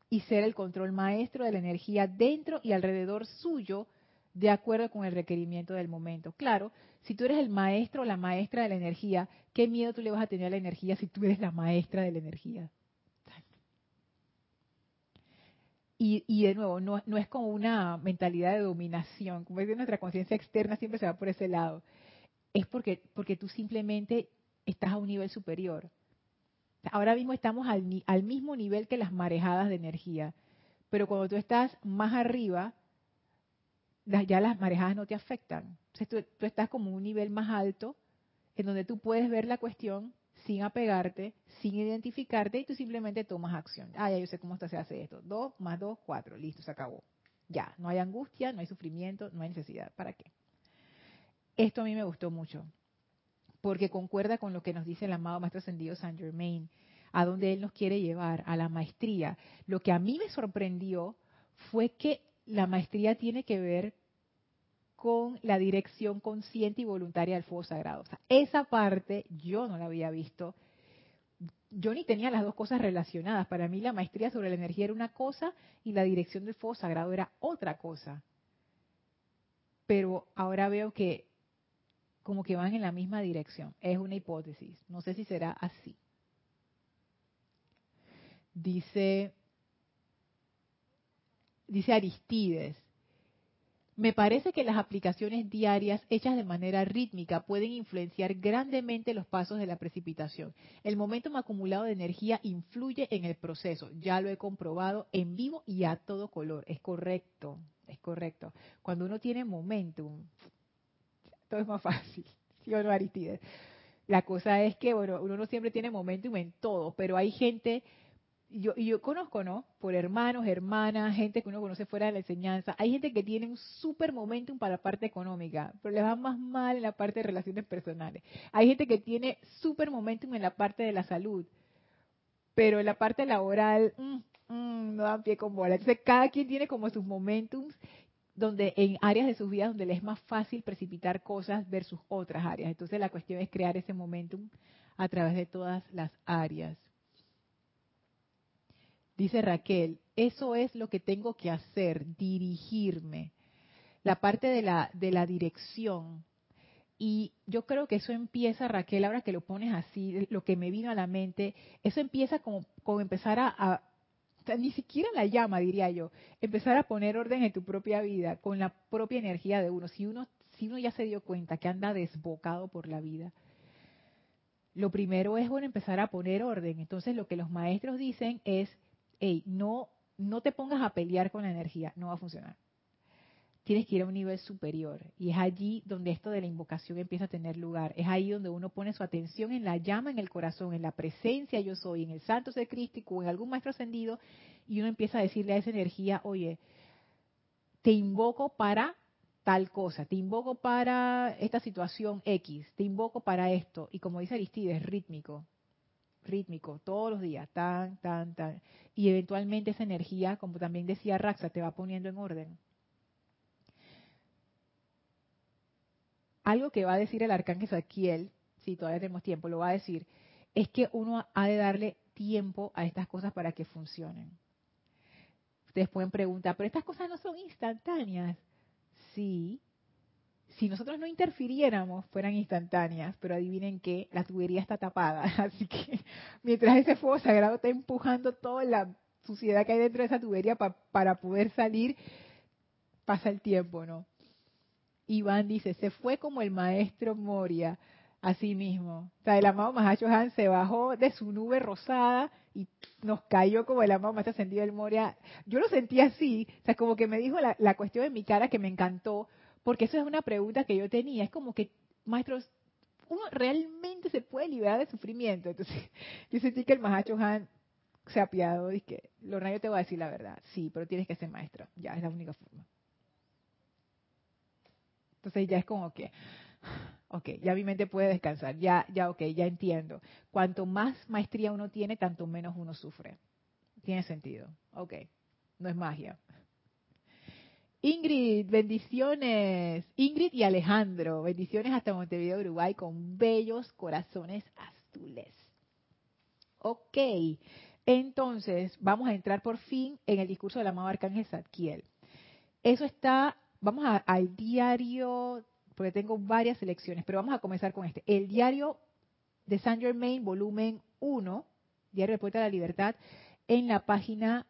y ser el control maestro de la energía dentro y alrededor suyo de acuerdo con el requerimiento del momento. Claro, si tú eres el maestro o la maestra de la energía, ¿qué miedo tú le vas a tener a la energía si tú eres la maestra de la energía? Y, y de nuevo, no, no, es como una mentalidad de dominación, como de nuestra conciencia externa siempre se va por ese lado. Es porque, porque tú simplemente estás a un nivel superior. Ahora mismo estamos al, al mismo nivel que las marejadas de energía, pero cuando tú estás más arriba, ya las marejadas no te afectan. tú, estás como un nivel más alto en donde tú puedes ver la cuestión sin apegarte, sin identificarte y tú simplemente tomas acción. Ah, ya yo sé cómo se hace esto. Dos más dos, cuatro. Listo, se acabó. Ya, no hay angustia, no hay sufrimiento, no hay necesidad. ¿Para qué? Esto a mí me gustó mucho porque concuerda con lo que nos dice el amado Maestro Ascendido Saint Germain, a donde él nos quiere llevar, a la maestría. Lo que a mí me sorprendió fue que la maestría tiene que ver con la dirección consciente y voluntaria del fuego sagrado. O sea, esa parte yo no la había visto. Yo ni tenía las dos cosas relacionadas. Para mí la maestría sobre la energía era una cosa y la dirección del fuego sagrado era otra cosa. Pero ahora veo que como que van en la misma dirección. Es una hipótesis. No sé si será así. Dice, dice Aristides, me parece que las aplicaciones diarias hechas de manera rítmica pueden influenciar grandemente los pasos de la precipitación. El momentum acumulado de energía influye en el proceso. Ya lo he comprobado en vivo y a todo color. Es correcto, es correcto. Cuando uno tiene momentum, todo es más fácil. ¿Sí o no, Aristides? La cosa es que, bueno, uno no siempre tiene momentum en todo, pero hay gente, yo, y yo conozco, ¿no? Por hermanos, hermanas, gente que uno conoce fuera de la enseñanza, hay gente que tiene un súper momentum para la parte económica, pero le va más mal en la parte de relaciones personales. Hay gente que tiene súper momentum en la parte de la salud, pero en la parte laboral, mm, mm, no dan pie con bola. Entonces, cada quien tiene como sus momentums donde en áreas de sus vidas donde les es más fácil precipitar cosas versus otras áreas. Entonces la cuestión es crear ese momentum a través de todas las áreas. Dice Raquel, eso es lo que tengo que hacer, dirigirme. La parte de la, de la dirección. Y yo creo que eso empieza, Raquel, ahora que lo pones así, lo que me vino a la mente, eso empieza como, como empezar a, ni siquiera la llama, diría yo, empezar a poner orden en tu propia vida con la propia energía de uno. Si uno, si uno ya se dio cuenta que anda desbocado por la vida, lo primero es bueno empezar a poner orden. Entonces lo que los maestros dicen es, hey, no, no te pongas a pelear con la energía, no va a funcionar. tienes que ir a un nivel superior. Y es allí donde esto de la invocación empieza a tener lugar. Es ahí donde uno pone su atención en la llama en el corazón, en la presencia yo soy, en el santo ser crístico en algún maestro ascendido, y uno empieza a decirle a esa energía, oye, te invoco para tal cosa, te invoco para esta situación X, te invoco para esto. Y como dice Aristides, rítmico, rítmico, todos los días, tan, tan, tan. Y eventualmente esa energía, como también decía Raxa, te va poniendo en orden. algo que va a decir el arcángel Saquiel, si todavía tenemos tiempo, lo va a decir, es que uno ha de darle tiempo a estas cosas para que funcionen. Ustedes pueden preguntar, pero estas cosas no son instantáneas. Sí, si nosotros no interfiriéramos, fueran instantáneas, pero adivinen que la tubería está tapada, así que mientras ese fuego sagrado está empujando toda la suciedad que hay dentro de esa tubería para poder salir, pasa el tiempo, ¿no? Iván dice, se fue como el maestro Moria, así mismo. O sea, el amado Mahacho Han se bajó de su nube rosada y nos cayó como el amado Maestro Ascendido del Moria. Yo lo sentí así, o sea, como que me dijo la, la cuestión en mi cara que me encantó, porque eso es una pregunta que yo tenía. Es como que, maestros, uno realmente se puede liberar de sufrimiento. Entonces, yo sentí que el Mahacho Han se apiadó y que, Lorna, yo te voy a decir la verdad. Sí, pero tienes que ser maestro. Ya, es la única forma. Entonces ya es como que, ok, ya mi mente puede descansar, ya, ya, ok, ya entiendo. Cuanto más maestría uno tiene, tanto menos uno sufre. Tiene sentido. Ok, no es magia. Ingrid, bendiciones. Ingrid y Alejandro, bendiciones hasta Montevideo, Uruguay, con bellos corazones azules. Ok, entonces vamos a entrar por fin en el discurso del amado Arcángel Zadkiel. Eso está vamos al diario, porque tengo varias selecciones, pero vamos a comenzar con este. El diario de Saint Germain, volumen 1, Diario de Poeta de la Libertad, en la página,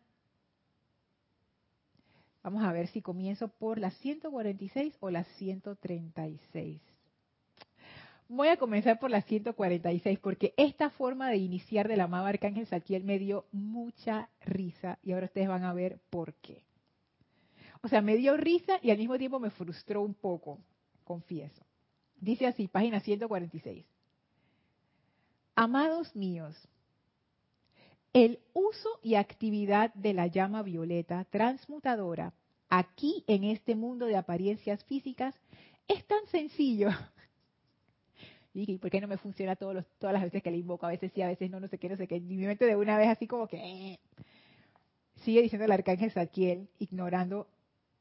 vamos a ver si comienzo por la 146 o la 136. Voy a comenzar por la 146 porque esta forma de iniciar de la amado Arcángel Saquiel me dio mucha risa y ahora ustedes van a ver por qué. O sea, me dio risa y al mismo tiempo me frustró un poco, confieso. Dice así, página 146. Amados míos, el uso y actividad de la llama violeta transmutadora aquí en este mundo de apariencias físicas es tan sencillo. Y ¿por qué no me funciona todas las veces que le invoco? A veces sí, a veces no, no sé qué, no sé qué. Y mi mente de una vez así como que... Eh. Sigue diciendo el arcángel Saquiel, ignorando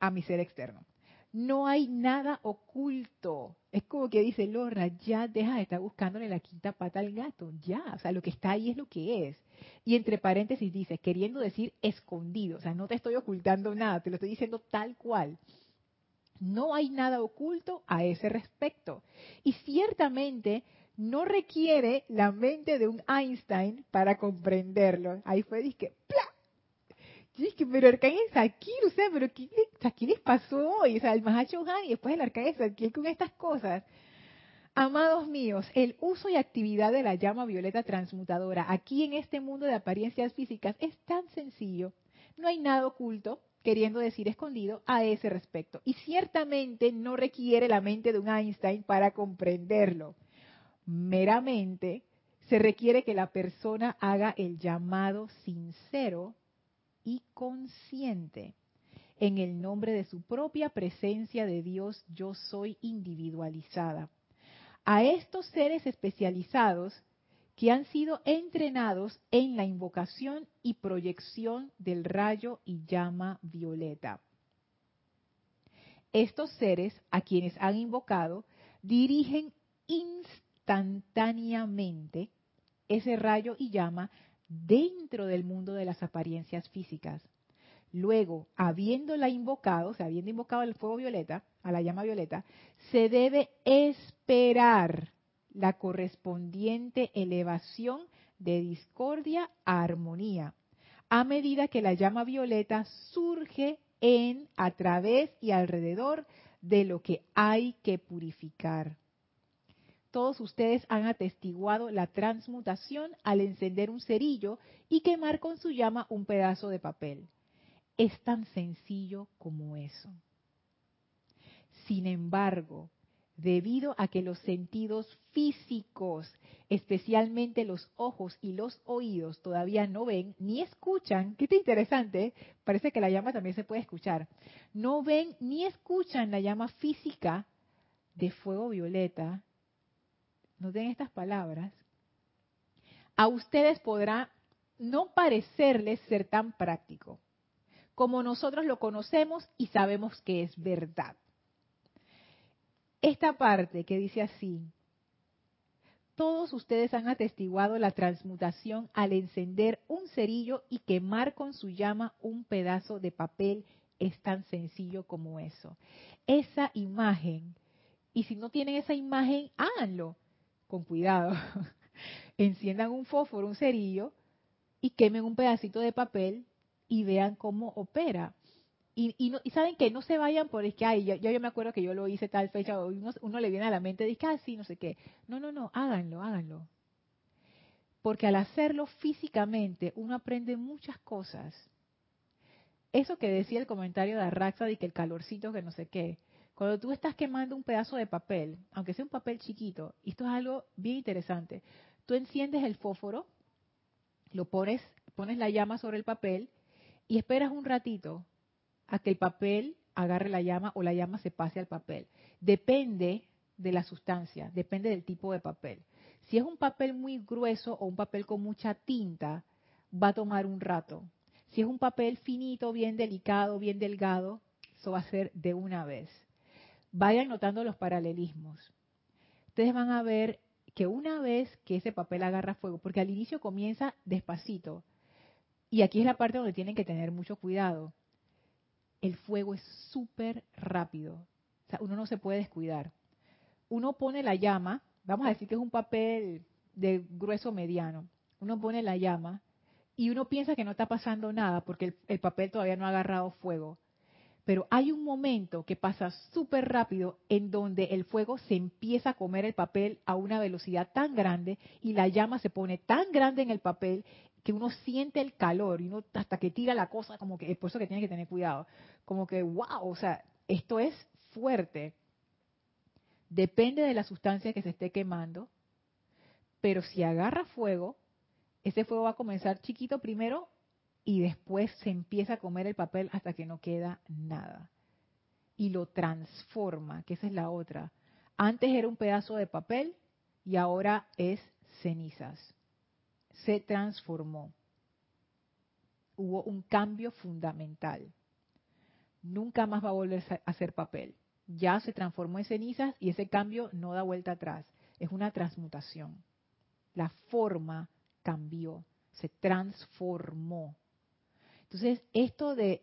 a mi ser externo. No hay nada oculto. Es como que dice Lorna, ya deja de estar buscándole la quinta pata al gato. Ya, o sea, lo que está ahí es lo que es. Y entre paréntesis dice, queriendo decir escondido. O sea, no te estoy ocultando nada, te lo estoy diciendo tal cual. No hay nada oculto a ese respecto. Y ciertamente no requiere la mente de un Einstein para comprenderlo. Ahí fue, dije, ¡plá! Pero Arcángel Saquil, o sea, pero ¿qué, ¿qué les pasó hoy? O sea, el Mahacho y después el Arcángel Saquil con estas cosas. Amados míos, el uso y actividad de la llama violeta transmutadora aquí en este mundo de apariencias físicas es tan sencillo. No hay nada oculto, queriendo decir escondido, a ese respecto. Y ciertamente no requiere la mente de un Einstein para comprenderlo. Meramente se requiere que la persona haga el llamado sincero y consciente en el nombre de su propia presencia de Dios yo soy individualizada. A estos seres especializados que han sido entrenados en la invocación y proyección del rayo y llama violeta. Estos seres a quienes han invocado dirigen instantáneamente ese rayo y llama dentro del mundo de las apariencias físicas. Luego, habiéndola invocado, o sea, habiendo invocado el fuego violeta, a la llama violeta, se debe esperar la correspondiente elevación de discordia a armonía, a medida que la llama violeta surge en, a través y alrededor de lo que hay que purificar todos ustedes han atestiguado la transmutación al encender un cerillo y quemar con su llama un pedazo de papel. Es tan sencillo como eso. Sin embargo, debido a que los sentidos físicos, especialmente los ojos y los oídos, todavía no ven ni escuchan, qué interesante, parece que la llama también se puede escuchar, no ven ni escuchan la llama física de fuego violeta, noten estas palabras, a ustedes podrá no parecerles ser tan práctico como nosotros lo conocemos y sabemos que es verdad. Esta parte que dice así, todos ustedes han atestiguado la transmutación al encender un cerillo y quemar con su llama un pedazo de papel. Es tan sencillo como eso. Esa imagen, y si no tienen esa imagen, háganlo con cuidado. Enciendan un fósforo, un cerillo, y quemen un pedacito de papel y vean cómo opera. Y, saben que no se vayan por es que, ay, yo, yo, me acuerdo que yo lo hice tal fecha, o uno, le viene a la mente y dice, ah, sí, no sé qué. No, no, no, háganlo, háganlo. Porque al hacerlo físicamente, uno aprende muchas cosas. Eso que decía el comentario de Arraxa de que el calorcito, que no sé qué. Cuando tú estás quemando un pedazo de papel, aunque sea un papel chiquito, y esto es algo bien interesante, tú enciendes el fósforo, lo pones, pones la llama sobre el papel y esperas un ratito a que el papel agarre la llama o la llama se pase al papel. Depende de la sustancia, depende del tipo de papel. Si es un papel muy grueso o un papel con mucha tinta, va a tomar un rato. Si es un papel finito, bien delicado, bien delgado, eso va a ser de una vez. Vayan notando los paralelismos. Ustedes van a ver que una vez que ese papel agarra fuego, porque al inicio comienza despacito, y aquí es la parte donde tienen que tener mucho cuidado el fuego es súper rápido. O sea, uno no se puede descuidar. Uno pone la llama, vamos a decir que es un papel de grueso mediano. Uno pone la llama y uno piensa que no está pasando nada porque el, papel todavía no ha agarrado fuego. Pero hay un momento que pasa súper rápido en donde el fuego se empieza a comer el papel a una velocidad tan grande y la llama se pone tan grande en el papel que uno siente el calor y uno hasta que tira la cosa, como que es por eso que tiene que tener cuidado. Como que, wow, o sea, esto es fuerte. Depende de la sustancia que se esté quemando, pero si agarra fuego, ese fuego va a comenzar chiquito primero y después se empieza a comer el papel hasta que no queda nada. Y lo transforma, que esa es la otra. Antes era un pedazo de papel y ahora es cenizas se transformó. Hubo un cambio fundamental. Nunca más va a volver a ser papel. Ya se transformó en cenizas y ese cambio no da vuelta atrás. Es una transmutación. La forma cambió, se transformó. Entonces, esto de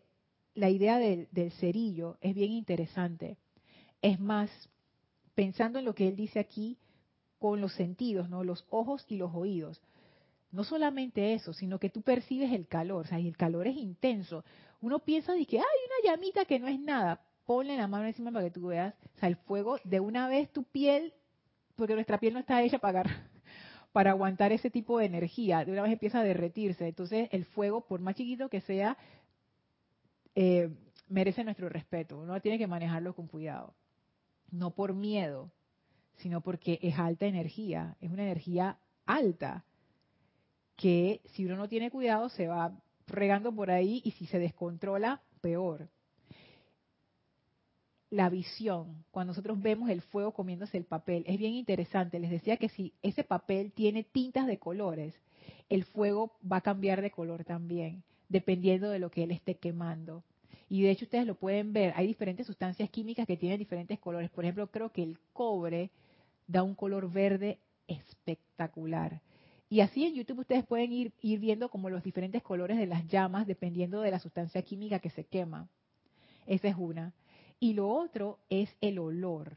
la idea del, del cerillo es bien interesante. Es más, pensando en lo que él dice aquí con los sentidos, ¿no? Los ojos y los oídos. No solamente eso, sino que tú percibes el calor, o sea, y el calor es intenso. Uno piensa de que hay una llamita que no es nada. Ponle la mano encima para que tú veas, o sea, el fuego de una vez tu piel, porque nuestra piel no está hecha para, para aguantar ese tipo de energía, de una vez empieza a derretirse. Entonces, el fuego, por más chiquito que sea, eh, merece nuestro respeto. Uno tiene que manejarlo con cuidado. No por miedo, sino porque es alta energía, es una energía alta que si uno no tiene cuidado se va regando por ahí y si se descontrola, peor. La visión, cuando nosotros vemos el fuego comiéndose el papel, es bien interesante. Les decía que si ese papel tiene tintas de colores, el fuego va a cambiar de color también, dependiendo de lo que él esté quemando. Y de hecho ustedes lo pueden ver, hay diferentes sustancias químicas que tienen diferentes colores. Por ejemplo, creo que el cobre da un color verde espectacular. Y así en YouTube ustedes pueden ir, viendo como los diferentes colores de las llamas dependiendo de la sustancia química que se quema. Esa es una. Y lo otro es el olor.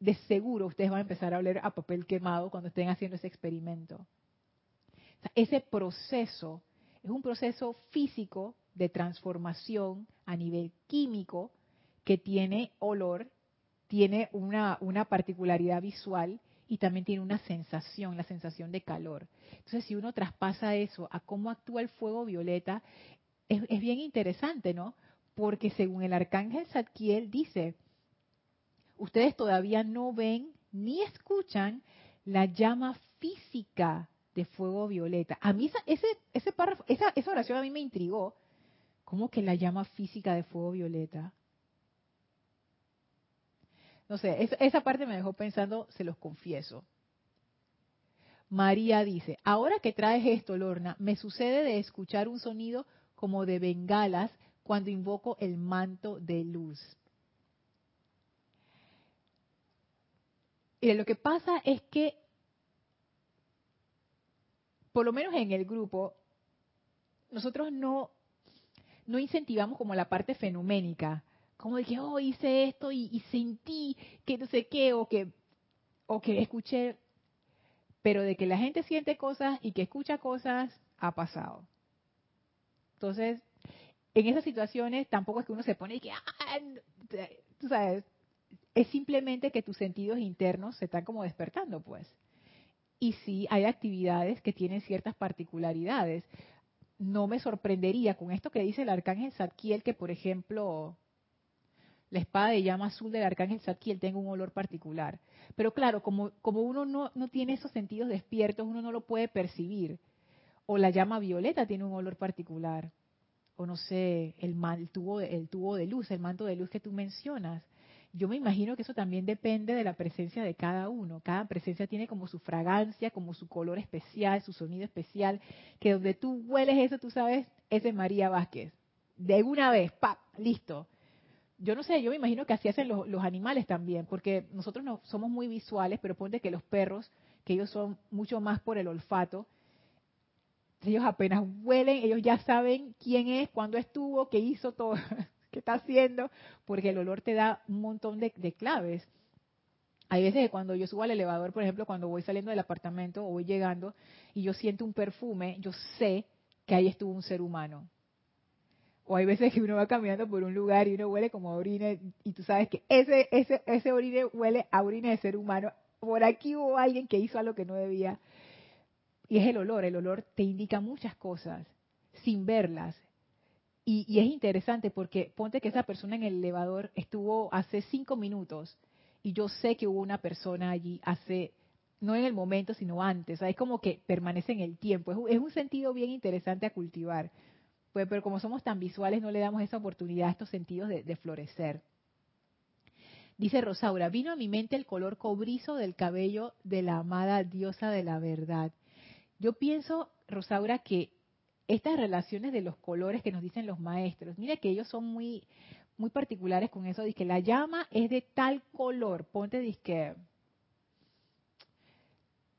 De seguro ustedes van a empezar a oler a papel quemado cuando estén haciendo ese experimento. ese proceso es un proceso físico de transformación a nivel químico que tiene olor, tiene una, una particularidad visual y también tiene una sensación, la sensación de calor. Entonces, si uno traspasa eso a cómo actúa el fuego violeta, es, bien interesante, ¿no? Porque según el arcángel Zadkiel dice, ustedes todavía no ven ni escuchan la llama física de fuego violeta. A mí ese, ese párrafo, esa, esa oración a mí me intrigó. ¿Cómo que la llama física de fuego violeta? No sé, esa parte me dejó pensando, se los confieso. María dice, ahora que traes esto, Lorna, me sucede de escuchar un sonido como de bengalas cuando invoco el manto de luz. Y lo que pasa es que, por lo menos en el grupo, nosotros no, no incentivamos como la parte fenoménica, como de que, oh, hice esto y, y sentí que no sé qué, o que, o que escuché pero de que la gente siente cosas y que escucha cosas, ha pasado. Entonces, en esas situaciones tampoco es que uno se pone y que, ah, sabes, es simplemente que tus sentidos internos se están como despertando, pues. Y sí, hay actividades que tienen ciertas particularidades. No me sorprendería con esto que dice el arcángel Zadkiel que, por ejemplo, la espada de llama azul del arcángel Zadkiel tenga un olor particular. Pero claro, como, como uno no, no tiene esos sentidos despiertos, uno no lo puede percibir. O la llama violeta tiene un olor particular. O no sé, el, el, tubo, el tubo de luz, el manto de luz que tú mencionas. Yo me imagino que eso también depende de la presencia de cada uno. Cada presencia tiene como su fragancia, como su color especial, su sonido especial, que donde tú hueles eso, tú sabes, es María Vázquez. De una vez, ¡pap! Listo yo no sé, yo me imagino que así hacen los, animales también, porque nosotros no somos muy visuales, pero ponte que los perros, que ellos son mucho más por el olfato, ellos apenas huelen, ellos ya saben quién es, cuándo estuvo, qué hizo, todo, qué está haciendo, porque el olor te da un montón de, de claves. Hay veces que cuando yo subo al elevador, por ejemplo, cuando voy saliendo del apartamento o voy llegando y yo siento un perfume, yo sé que ahí estuvo un ser humano o hay veces que uno va caminando por un lugar y uno huele como a orine y tú sabes que ese, ese, ese orine huele a orine de ser humano. Por aquí hubo alguien que hizo algo que no debía. Y es el olor, el olor te indica muchas cosas sin verlas. Y, es interesante porque ponte que esa persona en el elevador estuvo hace cinco minutos y yo sé que hubo una persona allí hace, no en el momento, sino antes. es como que permanece en el tiempo. Es, es un sentido bien interesante a cultivar pues, pero como somos tan visuales no le damos esa oportunidad a estos sentidos de, florecer. Dice Rosaura, vino a mi mente el color cobrizo del cabello de la amada diosa de la verdad. Yo pienso, Rosaura, que estas relaciones de los colores que nos dicen los maestros, mira que ellos son muy, muy particulares con eso, dice que la llama es de tal color, ponte disque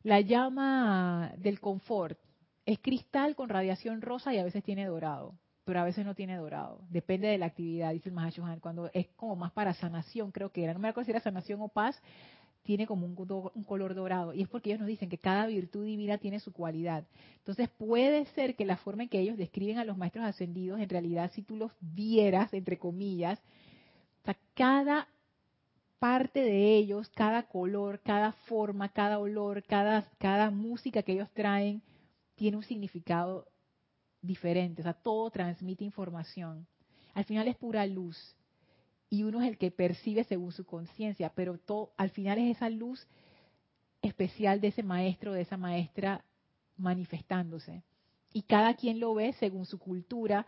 la llama del confort, es cristal con radiación rosa y a veces tiene dorado, pero a veces no tiene dorado. Depende de la actividad, dice el Mahashohan. Cuando es como más para sanación, creo que era, no me acuerdo si era sanación o paz, tiene como un, un, color dorado. Y es porque ellos nos dicen que cada virtud divina tiene su cualidad. Entonces puede ser que la forma en que ellos describen a los maestros ascendidos, en realidad si tú los vieras, entre comillas, cada parte de ellos, cada color, cada forma, cada olor, cada, cada música que ellos traen, tiene un significado diferente, o sea, todo transmite información. Al final es pura luz y uno es el que percibe según su conciencia, pero todo, al final es esa luz especial de ese maestro, de esa maestra manifestándose. Y cada quien lo ve según su cultura.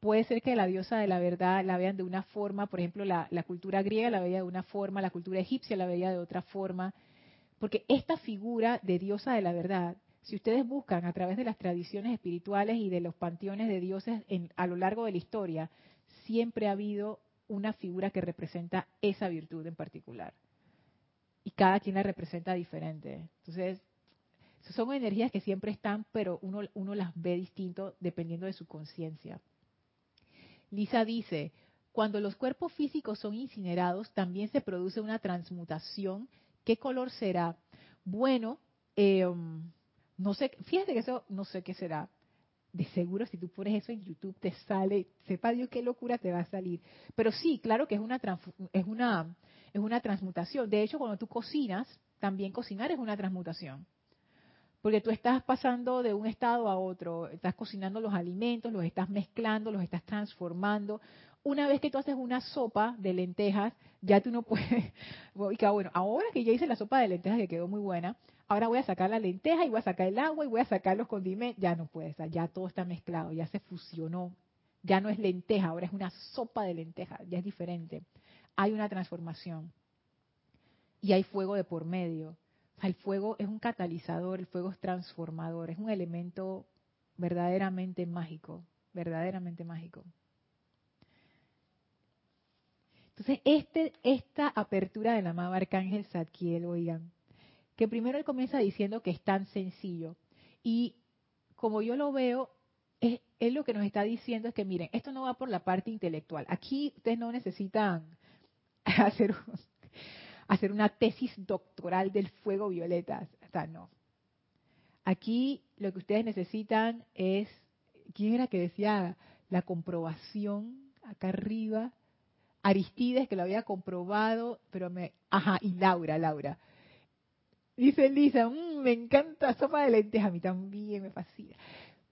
Puede ser que la diosa de la verdad la vean de una forma, por ejemplo, la, la cultura griega la veía de una forma, la cultura egipcia la veía de otra forma, porque esta figura de diosa de la verdad si ustedes buscan a través de las tradiciones espirituales y de los panteones de dioses a lo largo de la historia, siempre ha habido una figura que representa esa virtud en particular. Y cada quien la representa diferente. Entonces, son energías que siempre están, pero uno, uno las ve distinto dependiendo de su conciencia. Lisa dice, cuando los cuerpos físicos son incinerados, también se produce una transmutación. ¿Qué color será? Bueno, eh, no sé, fíjate que eso no sé qué será. De seguro si tú pones eso en YouTube te sale, sepa Dios qué locura te va a salir. Pero sí, claro que es una es una es una transmutación. De hecho, cuando tú cocinas, también cocinar es una transmutación. porque tú estás pasando de un estado a otro, estás cocinando los alimentos, los estás mezclando, los estás transformando. Una vez que tú haces una sopa de lentejas, ya tú no puedes, bueno, ahora que ya hice la sopa de lentejas que quedó muy buena, ahora voy a sacar la lenteja y voy a sacar el agua y voy a sacar los condimentos, ya no puedes, ya todo está mezclado, ya se fusionó, ya no es lenteja, ahora es una sopa de lentejas, ya es diferente. Hay una transformación y hay fuego de por medio el fuego es un catalizador, el fuego es transformador, es un elemento verdaderamente mágico, verdaderamente mágico. Entonces, este, esta apertura del amado Arcángel Zadkiel, oigan, que primero él comienza diciendo que es tan sencillo. Y como yo lo veo, es, él lo que nos está diciendo es que, miren, esto no va por la parte intelectual. Aquí ustedes no necesitan hacer hacer una tesis doctoral del fuego violeta. O no. Aquí lo que ustedes necesitan es, ¿quién era que decía la comprobación acá arriba? Aristides, que lo había comprobado, pero me... Ajá, y Laura, Laura. Dice Lisa, mmm, me encanta sopa de lentejas, a mí también me fascina.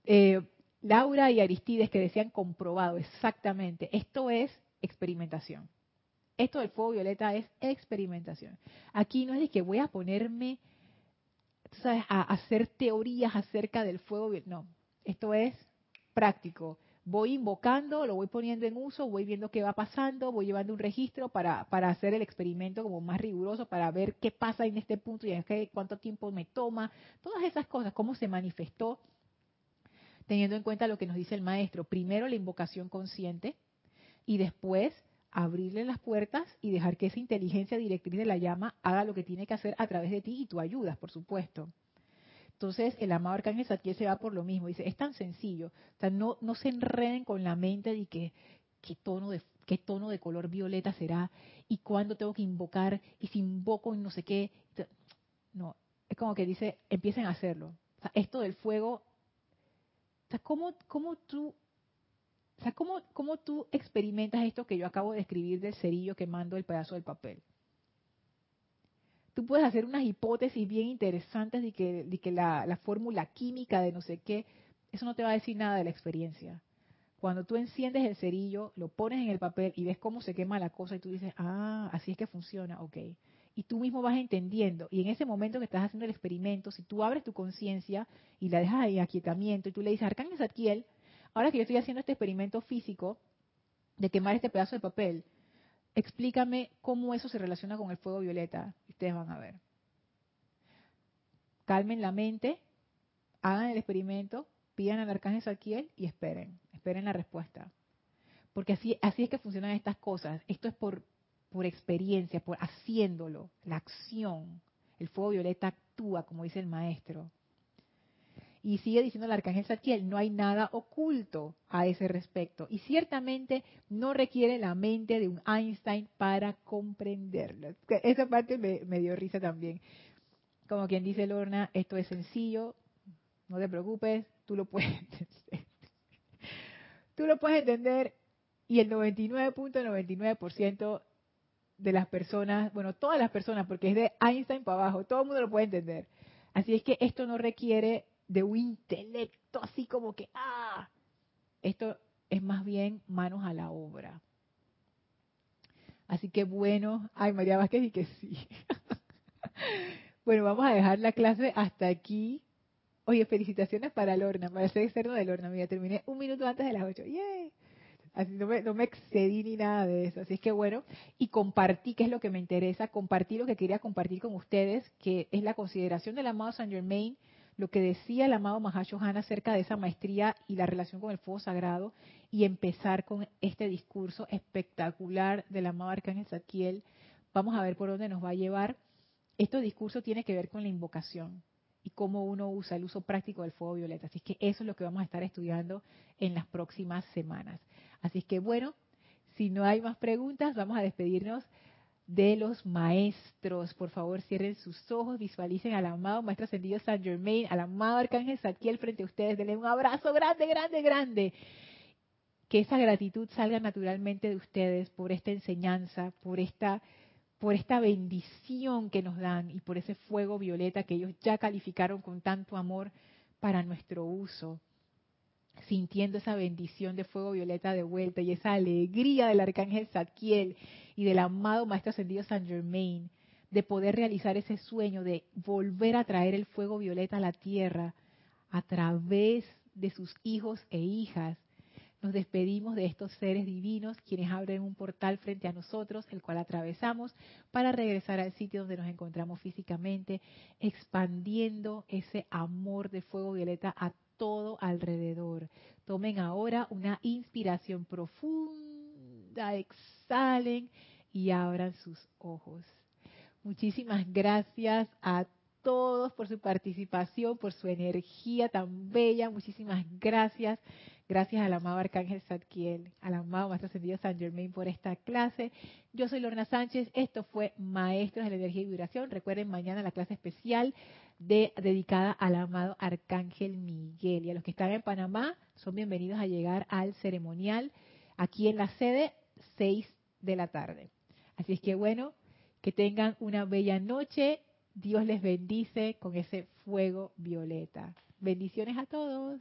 Eh, Laura y Aristides que decían comprobado, exactamente. Esto es experimentación. Esto del fuego violeta es experimentación. Aquí no es de que voy a ponerme, ¿sabes?, a hacer teorías acerca del fuego violeta. No, esto es práctico. Voy invocando, lo voy poniendo en uso, voy viendo qué va pasando, voy llevando un registro para, para hacer el experimento como más riguroso, para ver qué pasa en este punto y en qué, cuánto tiempo me toma, todas esas cosas, cómo se manifestó, teniendo en cuenta lo que nos dice el maestro. Primero la invocación consciente y después abrirle las puertas y dejar que esa inteligencia directriz de la llama haga lo que tiene que hacer a través de ti y tú ayudas, por supuesto. Entonces, el amado Arcángel Satiel se va por lo mismo. Dice, es tan sencillo. O sea, no, no se enreden con la mente de que qué tono de qué tono de color violeta será y cuándo tengo que invocar y si invoco y no sé qué. No, es como que dice, empiecen a hacerlo. O sea, esto del fuego, o sea, ¿cómo, cómo tú o sea, ¿cómo, tú experimentas esto que yo acabo de escribir del cerillo quemando el pedazo del papel? Tú puedes hacer unas hipótesis bien interesantes de que, de que la, la fórmula química de no sé qué, eso no te va a decir nada de la experiencia. Cuando tú enciendes el cerillo, lo pones en el papel y ves cómo se quema la cosa y tú dices, ah, así es que funciona, ok. Y tú mismo vas entendiendo. Y en ese momento que estás haciendo el experimento, si tú abres tu conciencia y la dejas ahí aquietamiento y tú le dices, Arcángel Zadkiel, Ahora que yo estoy haciendo este experimento físico de quemar este pedazo de papel, explícame cómo eso se relaciona con el fuego violeta. Ustedes van a ver. Calmen la mente, hagan el experimento, pidan al arcángel Saquiel y esperen, esperen la respuesta. Porque así, así es que funcionan estas cosas. Esto es por, por experiencia, por haciéndolo, la acción. El fuego violeta actúa, como dice el maestro. Y sigue diciendo el arcángel Satiel, no hay nada oculto a ese respecto. Y ciertamente no requiere la mente de un Einstein para comprenderlo. Esa parte me, dio risa también. Como quien dice Lorna, esto es sencillo, no te preocupes, tú lo puedes entender. Tú lo puedes entender y el 99.99% de las personas, bueno, todas las personas, porque es de Einstein para abajo, todo el mundo lo puede entender. Así es que esto no requiere de un intelecto así como que, ah, esto es más bien manos a la obra. Así que bueno, ay María Vázquez y que sí. bueno, vamos a dejar la clase hasta aquí. Oye, felicitaciones para Lorna, para ser externo de Lorna. Mira, terminé un minuto antes de las ocho. ¡Yay! Así no me, no me excedí ni nada de eso. Así es que bueno, y compartí, que es lo que me interesa, compartí lo que quería compartir con ustedes, que es la consideración del amado Saint Germain lo que decía el amado Mahashohan acerca de esa maestría y la relación con el fuego sagrado y empezar con este discurso espectacular del amado Arcángel Zadkiel. Vamos a ver por dónde nos va a llevar. Este discurso tiene que ver con la invocación y cómo uno usa el uso práctico del fuego violeta. Así que eso es lo que vamos a estar estudiando en las próximas semanas. Así que bueno, si no hay más preguntas, vamos a despedirnos de los maestros. Por favor, cierren sus ojos, visualicen al amado Maestro Ascendido San Germain, al amado Arcángel Zadkiel frente a ustedes. Denle un abrazo grande, grande, grande. Que esa gratitud salga naturalmente de ustedes por esta enseñanza, por esta por esta bendición que nos dan y por ese fuego violeta que ellos ya calificaron con tanto amor para nuestro uso. Sintiendo esa bendición de fuego violeta de vuelta y esa alegría del arcángel Zadkiel y del amado Maestro Ascendido San Germain de poder realizar ese sueño de volver a traer el fuego violeta a la tierra a través de sus hijos e hijas nos despedimos de estos seres divinos, quienes abren un portal frente a nosotros, el cual atravesamos para regresar al sitio donde nos encontramos físicamente, expandiendo ese amor de fuego violeta a todo alrededor. Tomen ahora una inspiración profunda, exhalen y abran sus ojos. Muchísimas gracias a todos por su participación, por su energía tan bella. Muchísimas gracias. Gracias al amado Arcángel Zadkiel, al amado Maestro Ascendido San Germain por esta clase. Yo soy Lorna Sánchez. Esto fue Maestros de la Energía y Vibración. Recuerden mañana la clase especial de, dedicada al amado Arcángel Miguel. Y a los que están en Panamá son bienvenidos a llegar al ceremonial aquí en la sede 6 de la tarde. Así es que bueno, que tengan una bella noche Dios les bendice con ese fuego violeta. Bendiciones a todos.